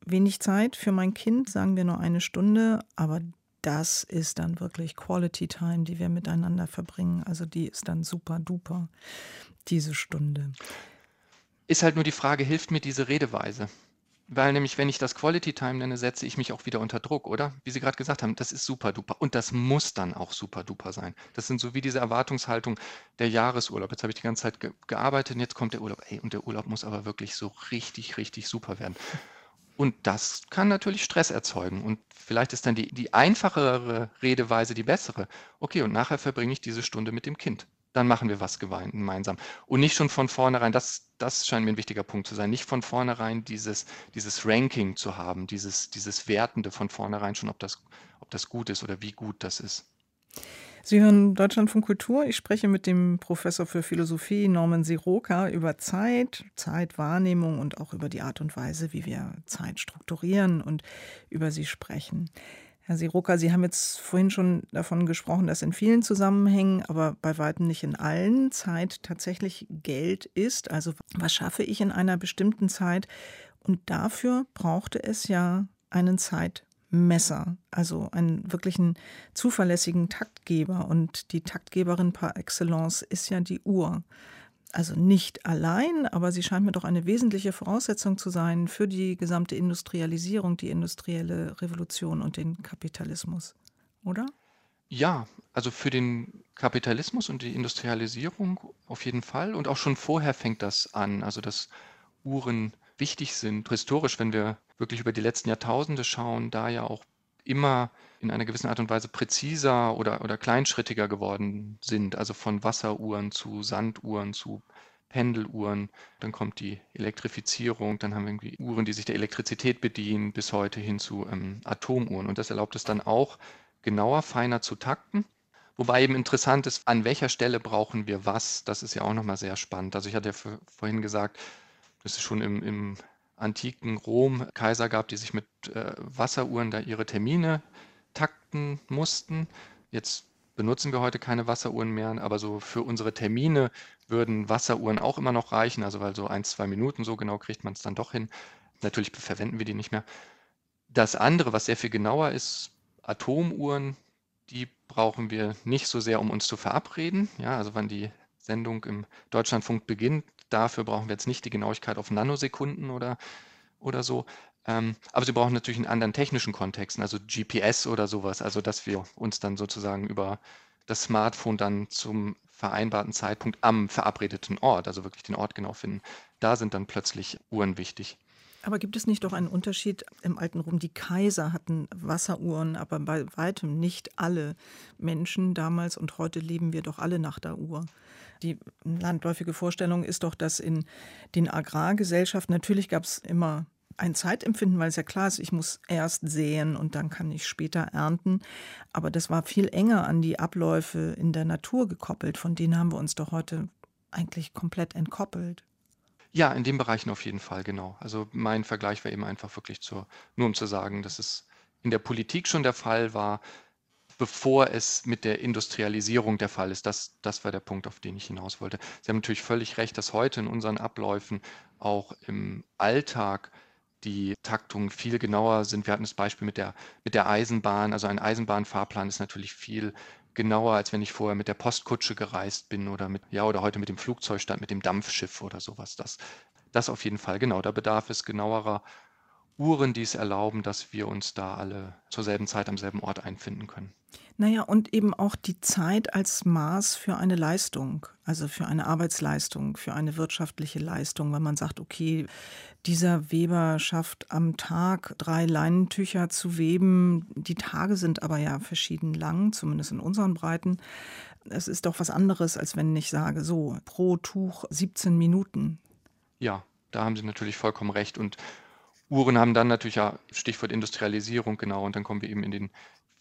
wenig Zeit für mein Kind, sagen wir nur eine Stunde, aber das ist dann wirklich Quality Time, die wir miteinander verbringen. Also die ist dann super duper, diese Stunde. Ist halt nur die Frage, hilft mir diese Redeweise? Weil nämlich, wenn ich das Quality Time nenne, setze ich mich auch wieder unter Druck, oder? Wie Sie gerade gesagt haben, das ist super duper. Und das muss dann auch super duper sein. Das sind so wie diese Erwartungshaltung der Jahresurlaub. Jetzt habe ich die ganze Zeit ge gearbeitet und jetzt kommt der Urlaub. Ey, und der Urlaub muss aber wirklich so richtig, richtig super werden. Und das kann natürlich Stress erzeugen. Und vielleicht ist dann die, die einfachere Redeweise die bessere. Okay, und nachher verbringe ich diese Stunde mit dem Kind dann machen wir was gemeinsam. Und nicht schon von vornherein, das, das scheint mir ein wichtiger Punkt zu sein, nicht von vornherein dieses, dieses Ranking zu haben, dieses, dieses Wertende von vornherein schon, ob das, ob das gut ist oder wie gut das ist. Sie hören Deutschland von Kultur. Ich spreche mit dem Professor für Philosophie Norman Siroka über Zeit, Zeitwahrnehmung und auch über die Art und Weise, wie wir Zeit strukturieren und über sie sprechen. Herr Siroka, Sie haben jetzt vorhin schon davon gesprochen, dass in vielen Zusammenhängen, aber bei weitem nicht in allen, Zeit tatsächlich Geld ist. Also was schaffe ich in einer bestimmten Zeit? Und dafür brauchte es ja einen Zeitmesser, also einen wirklichen zuverlässigen Taktgeber. Und die Taktgeberin par excellence ist ja die Uhr also nicht allein, aber sie scheint mir doch eine wesentliche Voraussetzung zu sein für die gesamte Industrialisierung, die industrielle Revolution und den Kapitalismus, oder? Ja, also für den Kapitalismus und die Industrialisierung auf jeden Fall. Und auch schon vorher fängt das an. Also dass Uhren wichtig sind, historisch, wenn wir wirklich über die letzten Jahrtausende schauen, da ja auch immer in einer gewissen Art und Weise präziser oder, oder kleinschrittiger geworden sind. Also von Wasseruhren zu Sanduhren zu Pendeluhren. Dann kommt die Elektrifizierung. Dann haben wir irgendwie Uhren, die sich der Elektrizität bedienen, bis heute hin zu ähm, Atomuhren. Und das erlaubt es dann auch, genauer, feiner zu takten. Wobei eben interessant ist, an welcher Stelle brauchen wir was. Das ist ja auch nochmal sehr spannend. Also ich hatte ja vorhin gesagt, dass es schon im, im antiken Rom Kaiser gab, die sich mit äh, Wasseruhren da ihre Termine takten mussten. Jetzt benutzen wir heute keine Wasseruhren mehr, aber so für unsere Termine würden Wasseruhren auch immer noch reichen, also weil so ein, zwei Minuten, so genau kriegt man es dann doch hin. Natürlich verwenden wir die nicht mehr. Das andere, was sehr viel genauer ist, Atomuhren, die brauchen wir nicht so sehr, um uns zu verabreden. Ja, also wann die Sendung im Deutschlandfunk beginnt, dafür brauchen wir jetzt nicht die Genauigkeit auf Nanosekunden oder, oder so. Ähm, aber sie brauchen natürlich einen anderen technischen Kontexten, also GPS oder sowas, also dass wir uns dann sozusagen über das Smartphone dann zum vereinbarten Zeitpunkt am verabredeten Ort, also wirklich den Ort genau finden. Da sind dann plötzlich Uhren wichtig. Aber gibt es nicht doch einen Unterschied im alten Rom? Die Kaiser hatten Wasseruhren, aber bei weitem nicht alle Menschen damals und heute leben wir doch alle nach der Uhr. Die landläufige Vorstellung ist doch, dass in den Agrargesellschaften natürlich gab es immer ein Zeitempfinden, weil es ja klar ist, ich muss erst säen und dann kann ich später ernten. Aber das war viel enger an die Abläufe in der Natur gekoppelt. Von denen haben wir uns doch heute eigentlich komplett entkoppelt. Ja, in den Bereichen auf jeden Fall, genau. Also mein Vergleich war eben einfach wirklich zur, nur um zu sagen, dass es in der Politik schon der Fall war, bevor es mit der Industrialisierung der Fall ist. Das, das war der Punkt, auf den ich hinaus wollte. Sie haben natürlich völlig recht, dass heute in unseren Abläufen auch im Alltag die Taktungen viel genauer sind. Wir hatten das Beispiel mit der, mit der Eisenbahn. Also ein Eisenbahnfahrplan ist natürlich viel genauer, als wenn ich vorher mit der Postkutsche gereist bin oder mit, ja, oder heute mit dem Flugzeug statt mit dem Dampfschiff oder sowas. Das, das auf jeden Fall, genau. Da bedarf es genauerer Uhren, die es erlauben, dass wir uns da alle zur selben Zeit am selben Ort einfinden können. Naja, und eben auch die Zeit als Maß für eine Leistung, also für eine Arbeitsleistung, für eine wirtschaftliche Leistung, wenn man sagt, okay, dieser Weber schafft am Tag drei Leinentücher zu weben. Die Tage sind aber ja verschieden lang, zumindest in unseren Breiten. Es ist doch was anderes, als wenn ich sage, so, pro Tuch 17 Minuten. Ja, da haben Sie natürlich vollkommen recht. Und Uhren haben dann natürlich ja Stichwort Industrialisierung, genau, und dann kommen wir eben in den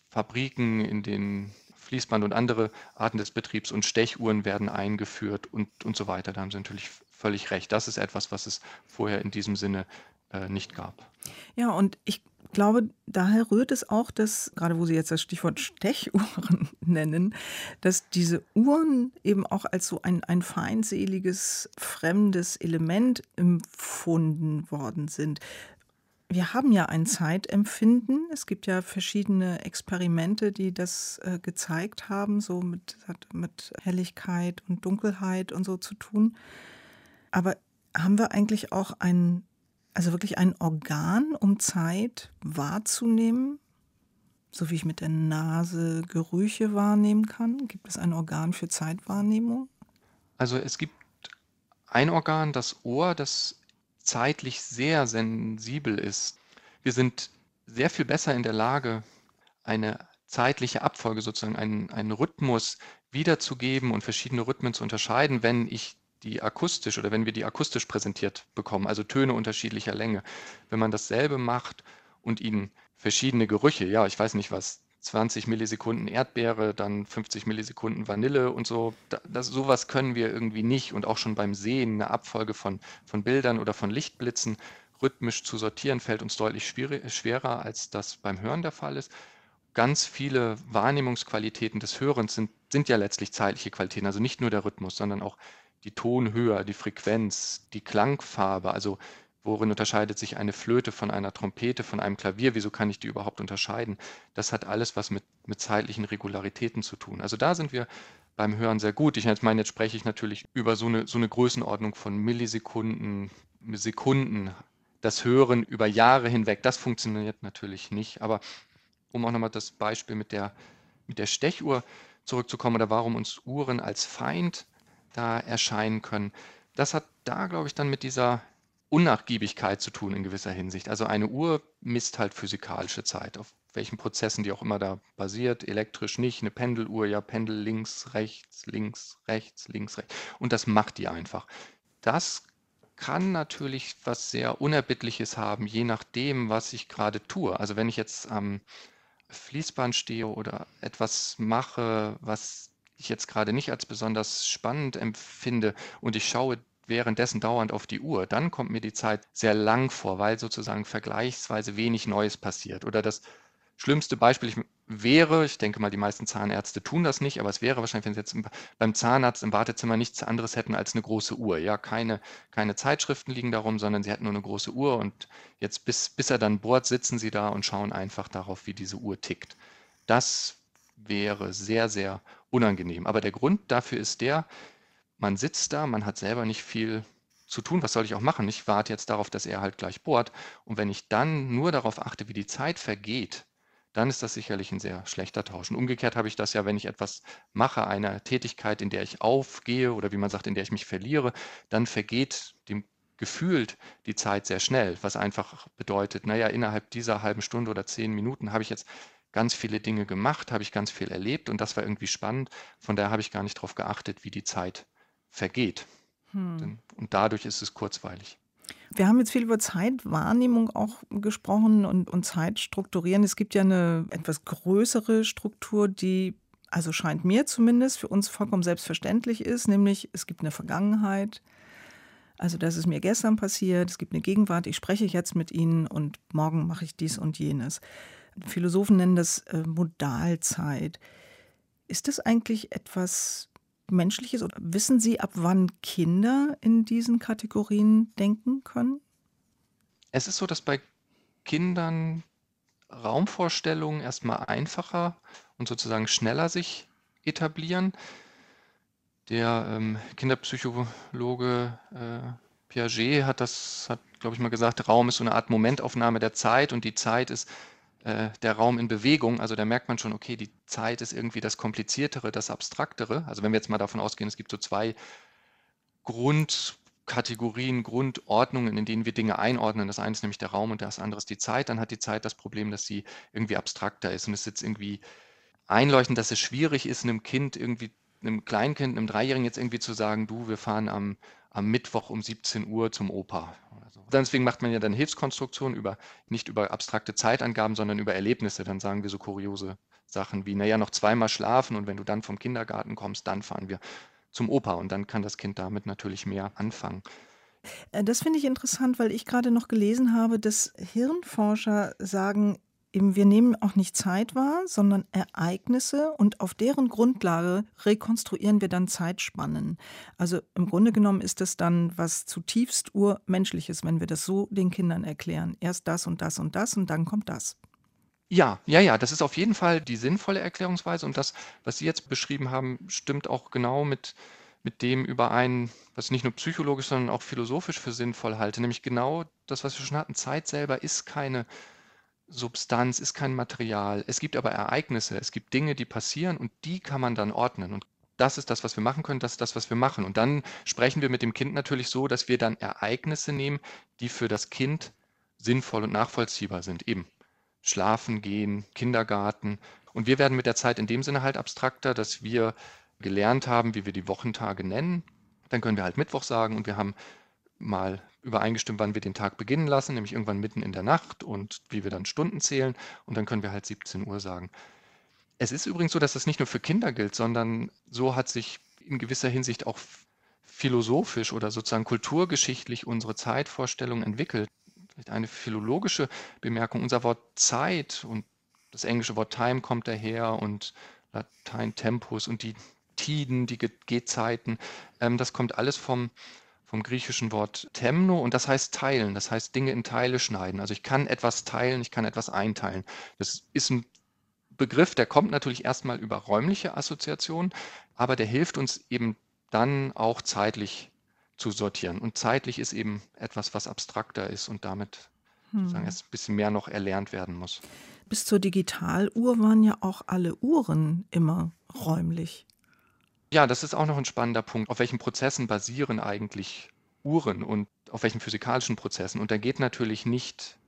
Fabriken, in den Fließband und andere Arten des Betriebs und Stechuhren werden eingeführt und, und so weiter. Da haben Sie natürlich völlig recht. Das ist etwas, was es vorher in diesem Sinne äh, nicht gab. Ja, und ich glaube, daher rührt es auch, dass, gerade wo Sie jetzt das Stichwort Stechuhren nennen, dass diese Uhren eben auch als so ein, ein feindseliges, fremdes Element empfunden worden sind. Wir haben ja ein Zeitempfinden. Es gibt ja verschiedene Experimente, die das äh, gezeigt haben, so mit, mit Helligkeit und Dunkelheit und so zu tun. Aber haben wir eigentlich auch ein, also wirklich ein Organ, um Zeit wahrzunehmen? So wie ich mit der Nase Gerüche wahrnehmen kann? Gibt es ein Organ für Zeitwahrnehmung? Also es gibt ein Organ, das Ohr, das zeitlich sehr sensibel ist. Wir sind sehr viel besser in der Lage, eine zeitliche Abfolge, sozusagen einen, einen Rhythmus wiederzugeben und verschiedene Rhythmen zu unterscheiden, wenn ich die akustisch oder wenn wir die akustisch präsentiert bekommen, also Töne unterschiedlicher Länge. Wenn man dasselbe macht und ihnen verschiedene Gerüche, ja, ich weiß nicht was, 20 Millisekunden Erdbeere, dann 50 Millisekunden Vanille und so. Das, sowas können wir irgendwie nicht. Und auch schon beim Sehen, eine Abfolge von, von Bildern oder von Lichtblitzen rhythmisch zu sortieren, fällt uns deutlich schwerer, als das beim Hören der Fall ist. Ganz viele Wahrnehmungsqualitäten des Hörens sind, sind ja letztlich zeitliche Qualitäten, also nicht nur der Rhythmus, sondern auch die Tonhöhe, die Frequenz, die Klangfarbe, also Worin unterscheidet sich eine Flöte von einer Trompete, von einem Klavier? Wieso kann ich die überhaupt unterscheiden? Das hat alles was mit, mit zeitlichen Regularitäten zu tun. Also da sind wir beim Hören sehr gut. Ich meine, jetzt spreche ich natürlich über so eine, so eine Größenordnung von Millisekunden, Sekunden. Das Hören über Jahre hinweg, das funktioniert natürlich nicht. Aber um auch nochmal das Beispiel mit der, mit der Stechuhr zurückzukommen oder warum uns Uhren als Feind da erscheinen können, das hat da, glaube ich, dann mit dieser Unnachgiebigkeit zu tun in gewisser Hinsicht. Also eine Uhr misst halt physikalische Zeit auf welchen Prozessen die auch immer da basiert, elektrisch nicht, eine Pendeluhr, ja, Pendel links, rechts, links, rechts, links, rechts. Und das macht die einfach. Das kann natürlich was sehr Unerbittliches haben, je nachdem, was ich gerade tue. Also wenn ich jetzt am Fließband stehe oder etwas mache, was ich jetzt gerade nicht als besonders spannend empfinde und ich schaue währenddessen dauernd auf die Uhr, dann kommt mir die Zeit sehr lang vor, weil sozusagen vergleichsweise wenig Neues passiert. Oder das schlimmste Beispiel wäre, ich denke mal, die meisten Zahnärzte tun das nicht, aber es wäre wahrscheinlich, wenn sie jetzt beim Zahnarzt im Wartezimmer nichts anderes hätten als eine große Uhr. Ja, keine, keine Zeitschriften liegen darum, sondern sie hätten nur eine große Uhr und jetzt bis, bis er dann bohrt, sitzen sie da und schauen einfach darauf, wie diese Uhr tickt. Das wäre sehr, sehr unangenehm. Aber der Grund dafür ist der, man sitzt da, man hat selber nicht viel zu tun. Was soll ich auch machen? Ich warte jetzt darauf, dass er halt gleich bohrt. Und wenn ich dann nur darauf achte, wie die Zeit vergeht, dann ist das sicherlich ein sehr schlechter Tausch. Und umgekehrt habe ich das ja, wenn ich etwas mache, eine Tätigkeit, in der ich aufgehe oder wie man sagt, in der ich mich verliere, dann vergeht dem gefühlt die Zeit sehr schnell, was einfach bedeutet, naja, innerhalb dieser halben Stunde oder zehn Minuten habe ich jetzt ganz viele Dinge gemacht, habe ich ganz viel erlebt und das war irgendwie spannend. Von daher habe ich gar nicht darauf geachtet, wie die Zeit vergeht. Hm. Und dadurch ist es kurzweilig. Wir haben jetzt viel über Zeitwahrnehmung auch gesprochen und, und Zeit strukturieren. Es gibt ja eine etwas größere Struktur, die, also scheint mir zumindest, für uns vollkommen selbstverständlich ist, nämlich es gibt eine Vergangenheit. Also das ist mir gestern passiert, es gibt eine Gegenwart, ich spreche jetzt mit Ihnen und morgen mache ich dies und jenes. Philosophen nennen das äh, Modalzeit. Ist das eigentlich etwas Menschliches? Oder wissen Sie, ab wann Kinder in diesen Kategorien denken können? Es ist so, dass bei Kindern Raumvorstellungen erstmal einfacher und sozusagen schneller sich etablieren. Der ähm, Kinderpsychologe äh, Piaget hat das, hat, glaube ich, mal gesagt, Raum ist so eine Art Momentaufnahme der Zeit und die Zeit ist äh, der Raum in Bewegung. Also da merkt man schon, okay, die Zeit ist irgendwie das Kompliziertere, das Abstraktere. Also wenn wir jetzt mal davon ausgehen, es gibt so zwei Grundkategorien, Grundordnungen, in denen wir Dinge einordnen. Das eine ist nämlich der Raum und das andere ist die Zeit. Dann hat die Zeit das Problem, dass sie irgendwie abstrakter ist. Und es ist jetzt irgendwie einleuchtend, dass es schwierig ist, einem Kind irgendwie, einem Kleinkind, einem Dreijährigen jetzt irgendwie zu sagen, du, wir fahren am, am Mittwoch um 17 Uhr zum Opa Deswegen macht man ja dann Hilfskonstruktionen über, nicht über abstrakte Zeitangaben, sondern über Erlebnisse. Dann sagen wir so kuriose Sachen wie, naja, noch zweimal schlafen und wenn du dann vom Kindergarten kommst, dann fahren wir zum Opa und dann kann das Kind damit natürlich mehr anfangen. Äh, das finde ich interessant, weil ich gerade noch gelesen habe, dass Hirnforscher sagen, eben wir nehmen auch nicht Zeit wahr, sondern Ereignisse und auf deren Grundlage rekonstruieren wir dann Zeitspannen. Also im Grunde genommen ist es dann was zutiefst urmenschliches, wenn wir das so den Kindern erklären. Erst das und das und das und dann kommt das. Ja, ja, ja, das ist auf jeden Fall die sinnvolle Erklärungsweise und das, was Sie jetzt beschrieben haben, stimmt auch genau mit, mit dem überein, was ich nicht nur psychologisch, sondern auch philosophisch für sinnvoll halte, nämlich genau das, was wir schon hatten. Zeit selber ist keine Substanz, ist kein Material. Es gibt aber Ereignisse, es gibt Dinge, die passieren und die kann man dann ordnen. Und das ist das, was wir machen können, das ist das, was wir machen. Und dann sprechen wir mit dem Kind natürlich so, dass wir dann Ereignisse nehmen, die für das Kind sinnvoll und nachvollziehbar sind. Eben schlafen gehen, Kindergarten. Und wir werden mit der Zeit in dem Sinne halt abstrakter, dass wir gelernt haben, wie wir die Wochentage nennen. Dann können wir halt Mittwoch sagen und wir haben mal übereingestimmt, wann wir den Tag beginnen lassen, nämlich irgendwann mitten in der Nacht und wie wir dann Stunden zählen und dann können wir halt 17 Uhr sagen. Es ist übrigens so, dass das nicht nur für Kinder gilt, sondern so hat sich in gewisser Hinsicht auch philosophisch oder sozusagen kulturgeschichtlich unsere Zeitvorstellung entwickelt. Vielleicht eine philologische Bemerkung. Unser Wort Zeit und das englische Wort Time kommt daher und Latein Tempus und die Tiden, die Gehzeiten, ähm, das kommt alles vom, vom griechischen Wort temno und das heißt teilen, das heißt Dinge in Teile schneiden. Also ich kann etwas teilen, ich kann etwas einteilen. Das ist ein Begriff, der kommt natürlich erstmal über räumliche Assoziationen, aber der hilft uns eben dann auch zeitlich zu sortieren. Und zeitlich ist eben etwas, was abstrakter ist und damit hm. sagen, erst ein bisschen mehr noch erlernt werden muss. Bis zur Digitaluhr waren ja auch alle Uhren immer räumlich. Ja, das ist auch noch ein spannender Punkt. Auf welchen Prozessen basieren eigentlich Uhren und auf welchen physikalischen Prozessen? Und da geht natürlich nicht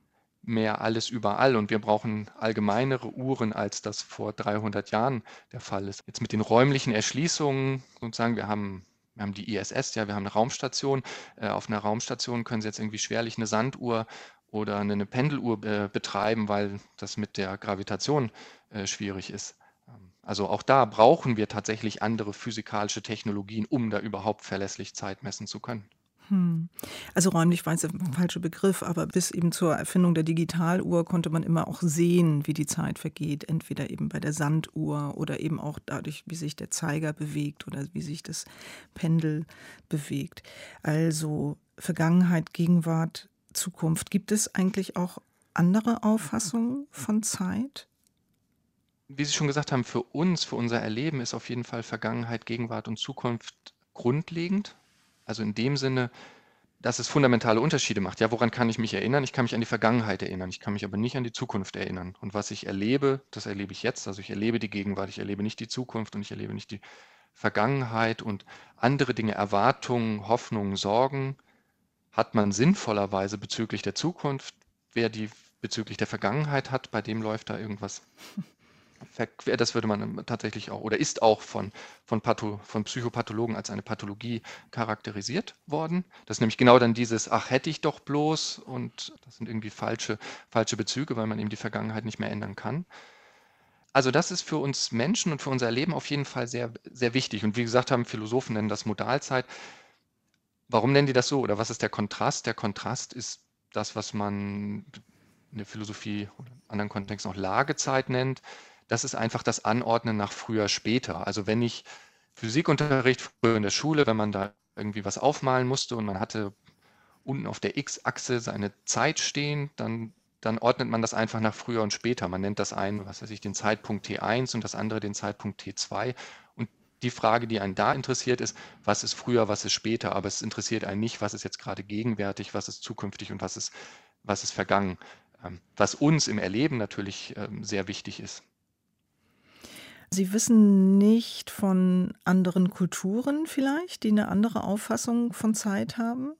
mehr alles überall und wir brauchen allgemeinere Uhren, als das vor 300 Jahren der Fall ist. Jetzt mit den räumlichen Erschließungen, sozusagen, wir haben wir haben die ISS, ja, wir haben eine Raumstation. Äh, auf einer Raumstation können Sie jetzt irgendwie schwerlich eine Sanduhr oder eine Pendeluhr äh, betreiben, weil das mit der Gravitation äh, schwierig ist. Also auch da brauchen wir tatsächlich andere physikalische Technologien, um da überhaupt verlässlich Zeit messen zu können. Hm. Also räumlich war es ein falscher Begriff, aber bis eben zur Erfindung der Digitaluhr konnte man immer auch sehen, wie die Zeit vergeht. Entweder eben bei der Sanduhr oder eben auch dadurch, wie sich der Zeiger bewegt oder wie sich das Pendel bewegt. Also Vergangenheit, Gegenwart, Zukunft. Gibt es eigentlich auch andere Auffassungen von Zeit? Wie Sie schon gesagt haben, für uns, für unser Erleben ist auf jeden Fall Vergangenheit, Gegenwart und Zukunft grundlegend. Also in dem Sinne, dass es fundamentale Unterschiede macht. Ja, woran kann ich mich erinnern? Ich kann mich an die Vergangenheit erinnern, ich kann mich aber nicht an die Zukunft erinnern. Und was ich erlebe, das erlebe ich jetzt. Also ich erlebe die Gegenwart, ich erlebe nicht die Zukunft und ich erlebe nicht die Vergangenheit und andere Dinge, Erwartungen, Hoffnungen, Sorgen hat man sinnvollerweise bezüglich der Zukunft. Wer die bezüglich der Vergangenheit hat, bei dem läuft da irgendwas verquer. Das würde man tatsächlich auch oder ist auch von, von, Patho, von Psychopathologen als eine Pathologie charakterisiert worden. Das ist nämlich genau dann dieses, ach, hätte ich doch bloß und das sind irgendwie falsche, falsche Bezüge, weil man eben die Vergangenheit nicht mehr ändern kann. Also das ist für uns Menschen und für unser Leben auf jeden Fall sehr, sehr wichtig. Und wie gesagt haben Philosophen nennen das Modalzeit. Warum nennen die das so oder was ist der Kontrast? Der Kontrast ist das, was man in der Philosophie oder in anderen Kontexten auch Lagezeit nennt das ist einfach das Anordnen nach früher, später. Also wenn ich Physikunterricht früher in der Schule, wenn man da irgendwie was aufmalen musste und man hatte unten auf der X-Achse seine Zeit stehen, dann, dann ordnet man das einfach nach früher und später. Man nennt das einen, was weiß ich, den Zeitpunkt T1 und das andere den Zeitpunkt T2. Und die Frage, die einen da interessiert, ist, was ist früher, was ist später, aber es interessiert einen nicht, was ist jetzt gerade gegenwärtig, was ist zukünftig und was ist, was ist vergangen. Ähm, was uns im Erleben natürlich ähm, sehr wichtig ist. Sie wissen nicht von anderen Kulturen vielleicht, die eine andere Auffassung von Zeit haben?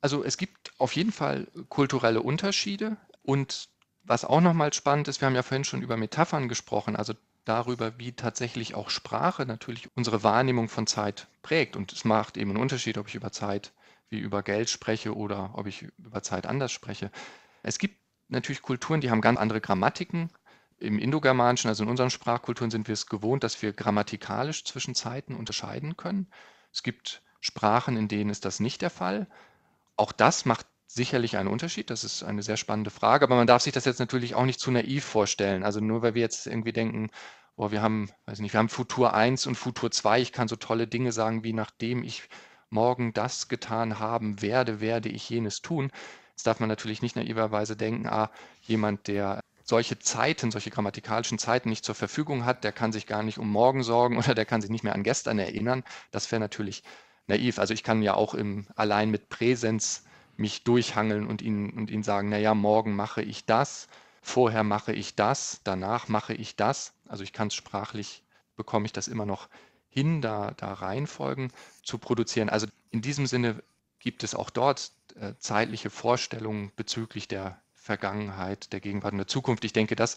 Also es gibt auf jeden Fall kulturelle Unterschiede und was auch nochmal spannend ist, wir haben ja vorhin schon über Metaphern gesprochen, also darüber, wie tatsächlich auch Sprache natürlich unsere Wahrnehmung von Zeit prägt. Und es macht eben einen Unterschied, ob ich über Zeit wie über Geld spreche oder ob ich über Zeit anders spreche. Es gibt natürlich Kulturen, die haben ganz andere Grammatiken, im Indogermanischen, also in unseren Sprachkulturen, sind wir es gewohnt, dass wir grammatikalisch zwischen Zeiten unterscheiden können. Es gibt Sprachen, in denen ist das nicht der Fall. Auch das macht sicherlich einen Unterschied. Das ist eine sehr spannende Frage, aber man darf sich das jetzt natürlich auch nicht zu naiv vorstellen. Also nur weil wir jetzt irgendwie denken, oh, wir haben, weiß nicht, wir haben Futur 1 und Futur 2, ich kann so tolle Dinge sagen, wie nachdem ich morgen das getan haben werde, werde ich jenes tun. Jetzt darf man natürlich nicht naiverweise denken, ah, jemand, der solche Zeiten, solche grammatikalischen Zeiten nicht zur Verfügung hat, der kann sich gar nicht um morgen sorgen oder der kann sich nicht mehr an gestern erinnern. Das wäre natürlich naiv. Also ich kann ja auch im, allein mit Präsenz mich durchhangeln und ihnen, und ihnen sagen, naja, morgen mache ich das, vorher mache ich das, danach mache ich das. Also ich kann es sprachlich, bekomme ich das immer noch hin, da, da Reihenfolgen zu produzieren. Also in diesem Sinne gibt es auch dort äh, zeitliche Vorstellungen bezüglich der Vergangenheit, der Gegenwart und der Zukunft. Ich denke, das,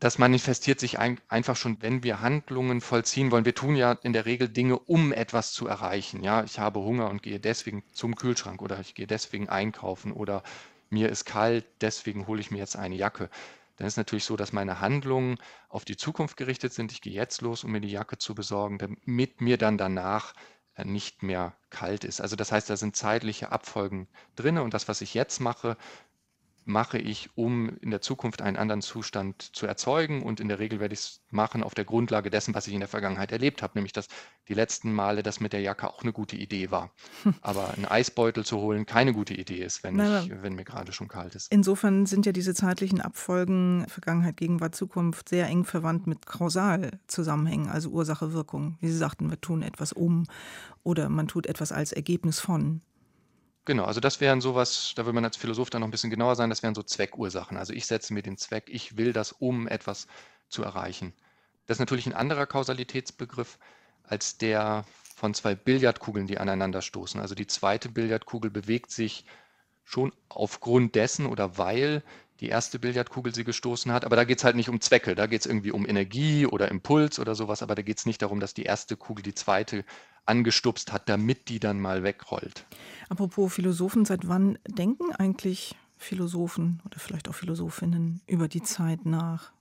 das manifestiert sich ein, einfach schon, wenn wir Handlungen vollziehen wollen. Wir tun ja in der Regel Dinge, um etwas zu erreichen. Ja, ich habe Hunger und gehe deswegen zum Kühlschrank oder ich gehe deswegen einkaufen oder mir ist kalt, deswegen hole ich mir jetzt eine Jacke. Dann ist natürlich so, dass meine Handlungen auf die Zukunft gerichtet sind. Ich gehe jetzt los, um mir die Jacke zu besorgen, damit mir dann danach äh, nicht mehr kalt ist. Also das heißt, da sind zeitliche Abfolgen drin und das, was ich jetzt mache, mache ich, um in der Zukunft einen anderen Zustand zu erzeugen. Und in der Regel werde ich es machen auf der Grundlage dessen, was ich in der Vergangenheit erlebt habe, nämlich dass die letzten Male das mit der Jacke auch eine gute Idee war. Aber einen Eisbeutel zu holen keine gute Idee ist, wenn, ich, wenn mir gerade schon kalt ist. Insofern sind ja diese zeitlichen Abfolgen Vergangenheit, Gegenwart, Zukunft sehr eng verwandt mit Kausalzusammenhängen, also Ursache, Wirkung. Wie Sie sagten, wir tun etwas um oder man tut etwas als Ergebnis von. Genau, also das wären sowas, da will man als Philosoph dann noch ein bisschen genauer sein, das wären so Zweckursachen. Also ich setze mir den Zweck, ich will das, um etwas zu erreichen. Das ist natürlich ein anderer Kausalitätsbegriff als der von zwei Billardkugeln, die aneinander stoßen. Also die zweite Billardkugel bewegt sich schon aufgrund dessen oder weil die erste Billardkugel sie gestoßen hat. Aber da geht es halt nicht um Zwecke, da geht es irgendwie um Energie oder Impuls oder sowas. Aber da geht es nicht darum, dass die erste Kugel die zweite angestupst hat, damit die dann mal wegrollt. Apropos Philosophen, seit wann denken eigentlich Philosophen oder vielleicht auch Philosophinnen über die Zeit nach?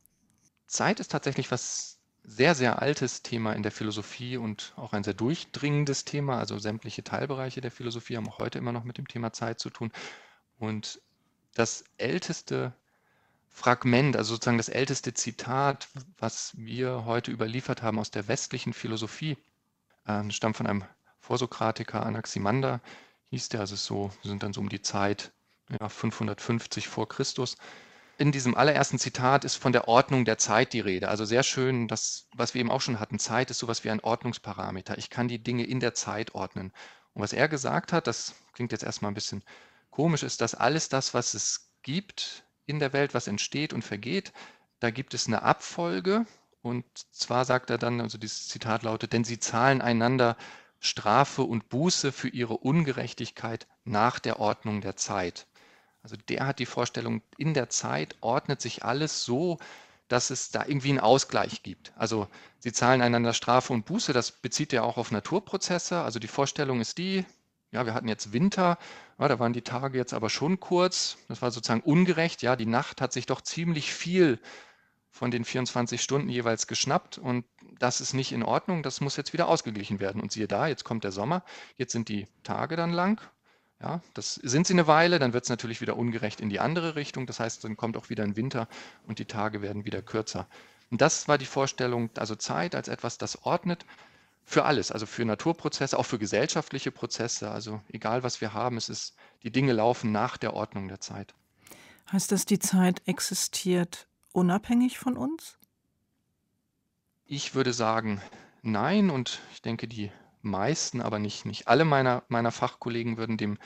Zeit ist tatsächlich was sehr, sehr altes Thema in der Philosophie und auch ein sehr durchdringendes Thema. Also sämtliche Teilbereiche der Philosophie haben auch heute immer noch mit dem Thema Zeit zu tun. Und das älteste Fragment, also sozusagen das älteste Zitat, was wir heute überliefert haben aus der westlichen Philosophie, äh, stammt von einem Vorsokratiker, Anaximander hieß der, also so, sind dann so um die Zeit ja, 550 vor Christus. In diesem allerersten Zitat ist von der Ordnung der Zeit die Rede. Also sehr schön, das, was wir eben auch schon hatten. Zeit ist sowas wie ein Ordnungsparameter. Ich kann die Dinge in der Zeit ordnen. Und was er gesagt hat, das klingt jetzt erstmal ein bisschen komisch, ist, dass alles das, was es gibt in der Welt, was entsteht und vergeht, da gibt es eine Abfolge. Und zwar sagt er dann, also dieses Zitat lautet, denn sie zahlen einander Strafe und Buße für ihre Ungerechtigkeit nach der Ordnung der Zeit. Also der hat die Vorstellung, in der Zeit ordnet sich alles so, dass es da irgendwie einen Ausgleich gibt. Also sie zahlen einander Strafe und Buße, das bezieht ja auch auf Naturprozesse. Also die Vorstellung ist die, ja, wir hatten jetzt Winter, ja, da waren die Tage jetzt aber schon kurz, das war sozusagen ungerecht, ja, die Nacht hat sich doch ziemlich viel von den 24 Stunden jeweils geschnappt und das ist nicht in Ordnung, das muss jetzt wieder ausgeglichen werden. Und siehe da, jetzt kommt der Sommer, jetzt sind die Tage dann lang. Ja, das sind sie eine Weile, dann wird es natürlich wieder ungerecht in die andere Richtung. Das heißt, dann kommt auch wieder ein Winter und die Tage werden wieder kürzer. Und das war die Vorstellung, also Zeit als etwas, das ordnet für alles, also für Naturprozesse, auch für gesellschaftliche Prozesse. Also egal, was wir haben, es ist, die Dinge laufen nach der Ordnung der Zeit. Heißt das, die Zeit existiert unabhängig von uns? Ich würde sagen, nein. Und ich denke, die meisten, aber nicht, nicht alle meiner, meiner Fachkollegen würden dem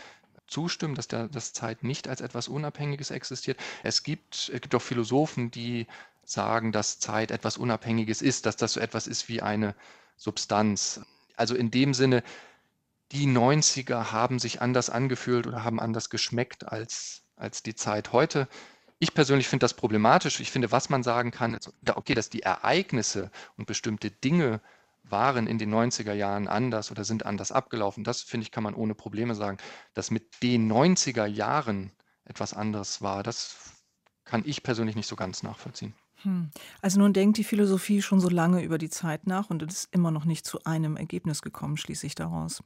zustimmen, dass der, das Zeit nicht als etwas Unabhängiges existiert. Es gibt, es gibt auch Philosophen, die sagen, dass Zeit etwas Unabhängiges ist, dass das so etwas ist wie eine Substanz. Also in dem Sinne, die 90er haben sich anders angefühlt oder haben anders geschmeckt als, als die Zeit heute. Ich persönlich finde das problematisch. Ich finde, was man sagen kann, ist, okay, dass die Ereignisse und bestimmte Dinge waren in den 90er Jahren anders oder sind anders abgelaufen. Das, finde ich, kann man ohne Probleme sagen. Dass mit den 90er Jahren etwas anderes war, das kann ich persönlich nicht so ganz nachvollziehen. Hm. Also nun denkt die Philosophie schon so lange über die Zeit nach und ist immer noch nicht zu einem Ergebnis gekommen, schließe ich daraus.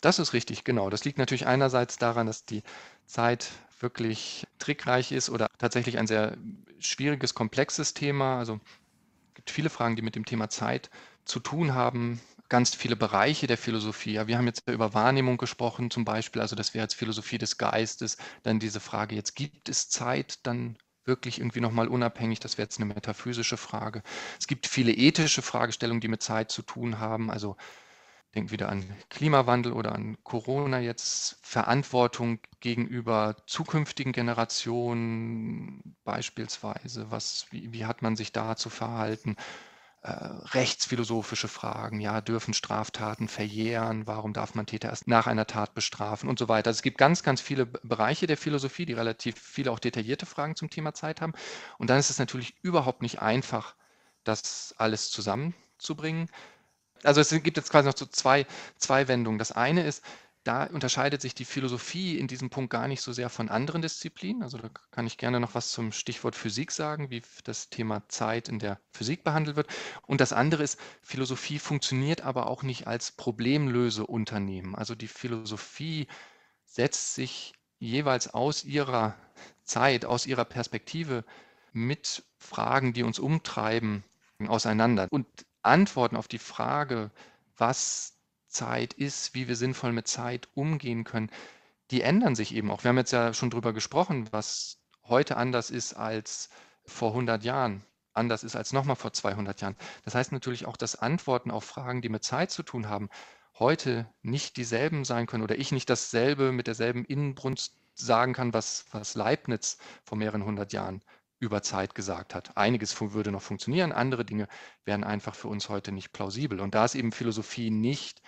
Das ist richtig, genau. Das liegt natürlich einerseits daran, dass die Zeit wirklich trickreich ist oder tatsächlich ein sehr schwieriges, komplexes Thema. Also es gibt viele Fragen, die mit dem Thema Zeit zu tun haben, ganz viele Bereiche der Philosophie. Ja, wir haben jetzt über Wahrnehmung gesprochen zum Beispiel, also das wäre jetzt Philosophie des Geistes. Dann diese Frage, jetzt gibt es Zeit, dann wirklich irgendwie nochmal unabhängig, das wäre jetzt eine metaphysische Frage. Es gibt viele ethische Fragestellungen, die mit Zeit zu tun haben, also denken wieder an Klimawandel oder an Corona jetzt, Verantwortung gegenüber zukünftigen Generationen beispielsweise, was, wie, wie hat man sich da zu verhalten? Äh, rechtsphilosophische Fragen, ja, dürfen Straftaten verjähren, warum darf man Täter erst nach einer Tat bestrafen und so weiter. Also es gibt ganz, ganz viele Bereiche der Philosophie, die relativ viele auch detaillierte Fragen zum Thema Zeit haben. Und dann ist es natürlich überhaupt nicht einfach, das alles zusammenzubringen. Also es gibt jetzt quasi noch so zwei, zwei Wendungen. Das eine ist, da unterscheidet sich die Philosophie in diesem Punkt gar nicht so sehr von anderen Disziplinen. Also da kann ich gerne noch was zum Stichwort Physik sagen, wie das Thema Zeit in der Physik behandelt wird. Und das andere ist, Philosophie funktioniert aber auch nicht als Problemlöseunternehmen. Also die Philosophie setzt sich jeweils aus ihrer Zeit, aus ihrer Perspektive mit Fragen, die uns umtreiben, auseinander. Und Antworten auf die Frage, was Zeit ist, wie wir sinnvoll mit Zeit umgehen können, die ändern sich eben auch. Wir haben jetzt ja schon drüber gesprochen, was heute anders ist als vor 100 Jahren, anders ist als nochmal vor 200 Jahren. Das heißt natürlich auch, dass Antworten auf Fragen, die mit Zeit zu tun haben, heute nicht dieselben sein können oder ich nicht dasselbe mit derselben Innenbrunst sagen kann, was, was Leibniz vor mehreren hundert Jahren über Zeit gesagt hat. Einiges würde noch funktionieren, andere Dinge wären einfach für uns heute nicht plausibel. Und da ist eben Philosophie nicht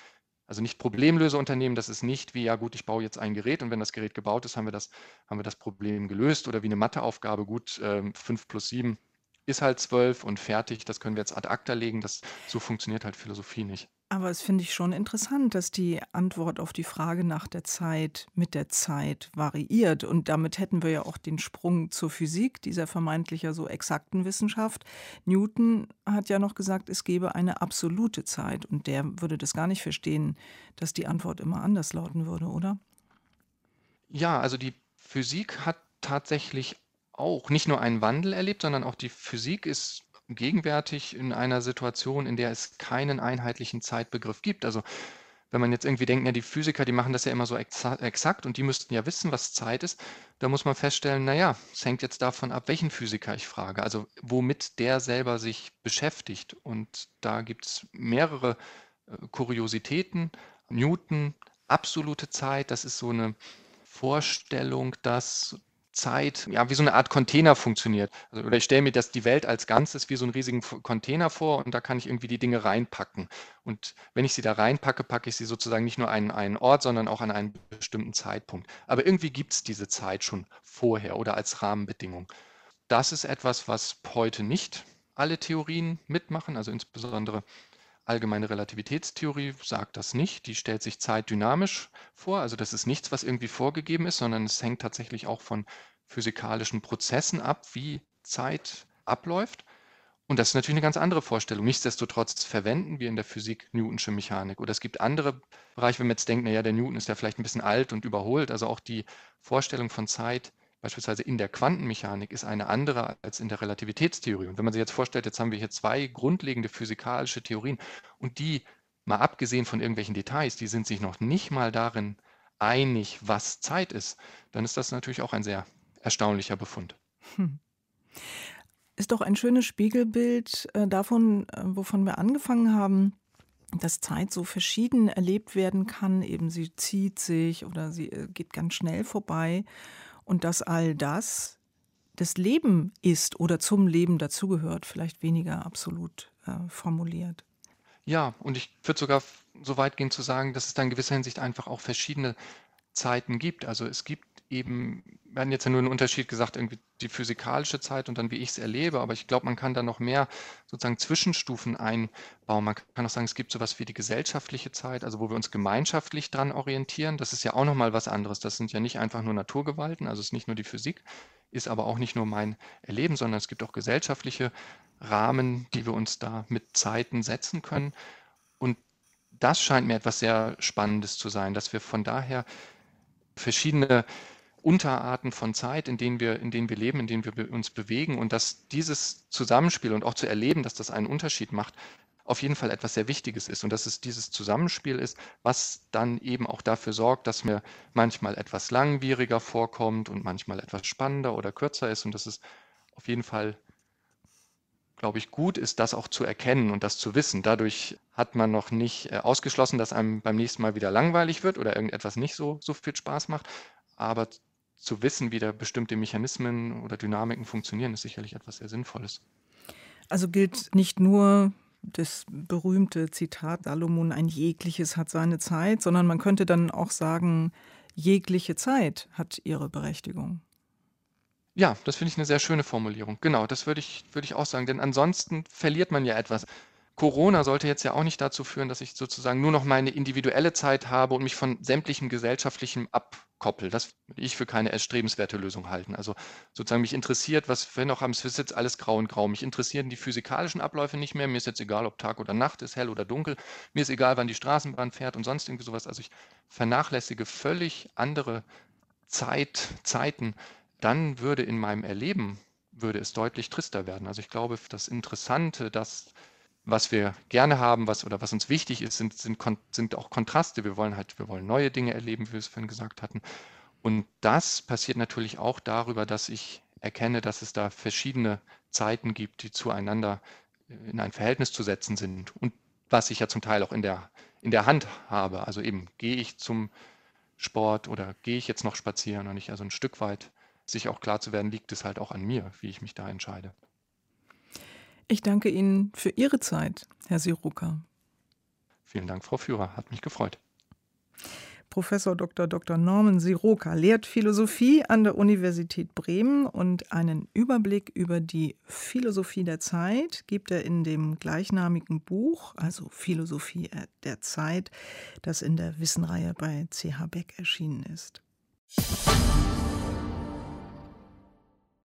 Also nicht Problemlöseunternehmen, das ist nicht wie, ja gut, ich baue jetzt ein Gerät und wenn das Gerät gebaut ist, haben wir das, haben wir das Problem gelöst oder wie eine Matheaufgabe, gut, äh, 5 plus 7 ist halt 12 und fertig, das können wir jetzt ad acta legen. Das, so funktioniert halt Philosophie nicht. Aber es finde ich schon interessant, dass die Antwort auf die Frage nach der Zeit mit der Zeit variiert. Und damit hätten wir ja auch den Sprung zur Physik, dieser vermeintlich so exakten Wissenschaft. Newton hat ja noch gesagt, es gebe eine absolute Zeit. Und der würde das gar nicht verstehen, dass die Antwort immer anders lauten würde, oder? Ja, also die Physik hat tatsächlich auch nicht nur einen Wandel erlebt, sondern auch die Physik ist gegenwärtig in einer Situation, in der es keinen einheitlichen Zeitbegriff gibt. Also wenn man jetzt irgendwie denkt, ja, die Physiker, die machen das ja immer so exakt und die müssten ja wissen, was Zeit ist, da muss man feststellen, naja, es hängt jetzt davon ab, welchen Physiker ich frage, also womit der selber sich beschäftigt. Und da gibt es mehrere äh, Kuriositäten. Newton, absolute Zeit, das ist so eine Vorstellung, dass Zeit, ja, wie so eine Art Container funktioniert. Also, oder ich stelle mir das die Welt als Ganzes wie so einen riesigen Container vor und da kann ich irgendwie die Dinge reinpacken. Und wenn ich sie da reinpacke, packe ich sie sozusagen nicht nur an einen Ort, sondern auch an einen bestimmten Zeitpunkt. Aber irgendwie gibt es diese Zeit schon vorher oder als Rahmenbedingung. Das ist etwas, was heute nicht alle Theorien mitmachen, also insbesondere allgemeine Relativitätstheorie sagt das nicht. Die stellt sich Zeit dynamisch vor. Also das ist nichts, was irgendwie vorgegeben ist, sondern es hängt tatsächlich auch von physikalischen Prozessen ab, wie Zeit abläuft. Und das ist natürlich eine ganz andere Vorstellung. Nichtsdestotrotz verwenden wir in der Physik Newtonsche Mechanik. Oder es gibt andere Bereiche, wenn man jetzt denkt, naja, der Newton ist ja vielleicht ein bisschen alt und überholt. Also auch die Vorstellung von Zeit beispielsweise in der Quantenmechanik ist eine andere als in der Relativitätstheorie. Und wenn man sich jetzt vorstellt, jetzt haben wir hier zwei grundlegende physikalische Theorien und die, mal abgesehen von irgendwelchen Details, die sind sich noch nicht mal darin einig, was Zeit ist, dann ist das natürlich auch ein sehr erstaunlicher Befund. Hm. Ist doch ein schönes Spiegelbild äh, davon, äh, wovon wir angefangen haben, dass Zeit so verschieden erlebt werden kann. Eben sie zieht sich oder sie äh, geht ganz schnell vorbei und dass all das das Leben ist oder zum Leben dazugehört, vielleicht weniger absolut äh, formuliert. Ja, und ich würde sogar so weit gehen zu sagen, dass es da in gewisser Hinsicht einfach auch verschiedene Zeiten gibt. Also es gibt eben, wir hatten jetzt ja nur einen Unterschied gesagt, irgendwie die physikalische Zeit und dann wie ich es erlebe, aber ich glaube, man kann da noch mehr sozusagen Zwischenstufen einbauen. Man kann auch sagen, es gibt sowas wie die gesellschaftliche Zeit, also wo wir uns gemeinschaftlich dran orientieren. Das ist ja auch nochmal was anderes. Das sind ja nicht einfach nur Naturgewalten, also es ist nicht nur die Physik, ist aber auch nicht nur mein Erleben, sondern es gibt auch gesellschaftliche Rahmen, die wir uns da mit Zeiten setzen können. Und das scheint mir etwas sehr Spannendes zu sein, dass wir von daher verschiedene Unterarten von Zeit, in denen wir, in denen wir leben, in denen wir uns bewegen und dass dieses Zusammenspiel und auch zu erleben, dass das einen Unterschied macht, auf jeden Fall etwas sehr Wichtiges ist und dass es dieses Zusammenspiel ist, was dann eben auch dafür sorgt, dass mir manchmal etwas langwieriger vorkommt und manchmal etwas spannender oder kürzer ist und dass es auf jeden Fall, glaube ich, gut ist, das auch zu erkennen und das zu wissen. Dadurch hat man noch nicht äh, ausgeschlossen, dass einem beim nächsten Mal wieder langweilig wird oder irgendetwas nicht so, so viel Spaß macht, aber zu wissen, wie da bestimmte Mechanismen oder Dynamiken funktionieren, ist sicherlich etwas sehr Sinnvolles. Also gilt nicht nur das berühmte Zitat Salomon, ein jegliches hat seine Zeit, sondern man könnte dann auch sagen, jegliche Zeit hat ihre Berechtigung. Ja, das finde ich eine sehr schöne Formulierung. Genau, das würde ich, würde ich auch sagen, denn ansonsten verliert man ja etwas. Corona sollte jetzt ja auch nicht dazu führen, dass ich sozusagen nur noch meine individuelle Zeit habe und mich von sämtlichem gesellschaftlichem abkoppel. Das würde ich für keine erstrebenswerte Lösung halten. Also sozusagen mich interessiert, was noch haben, es ist jetzt alles grau und grau. Mich interessieren die physikalischen Abläufe nicht mehr. Mir ist jetzt egal, ob Tag oder Nacht ist, hell oder dunkel. Mir ist egal, wann die Straßenbahn fährt und sonst irgendwie sowas. Also ich vernachlässige völlig andere Zeit, Zeiten. Dann würde in meinem Erleben würde es deutlich trister werden. Also ich glaube, das Interessante, dass was wir gerne haben, was oder was uns wichtig ist, sind, sind, sind auch Kontraste. Wir wollen halt, wir wollen neue Dinge erleben, wie wir es vorhin gesagt hatten. Und das passiert natürlich auch darüber, dass ich erkenne, dass es da verschiedene Zeiten gibt, die zueinander in ein Verhältnis zu setzen sind. Und was ich ja zum Teil auch in der, in der Hand habe. Also eben, gehe ich zum Sport oder gehe ich jetzt noch spazieren und nicht also ein Stück weit sich auch klar zu werden, liegt es halt auch an mir, wie ich mich da entscheide. Ich danke Ihnen für Ihre Zeit, Herr Siruka. Vielen Dank, Frau Führer, hat mich gefreut. Professor Dr. Dr. Norman Siroka lehrt Philosophie an der Universität Bremen und einen Überblick über die Philosophie der Zeit gibt er in dem gleichnamigen Buch, also Philosophie der Zeit, das in der Wissenreihe bei CH Beck erschienen ist.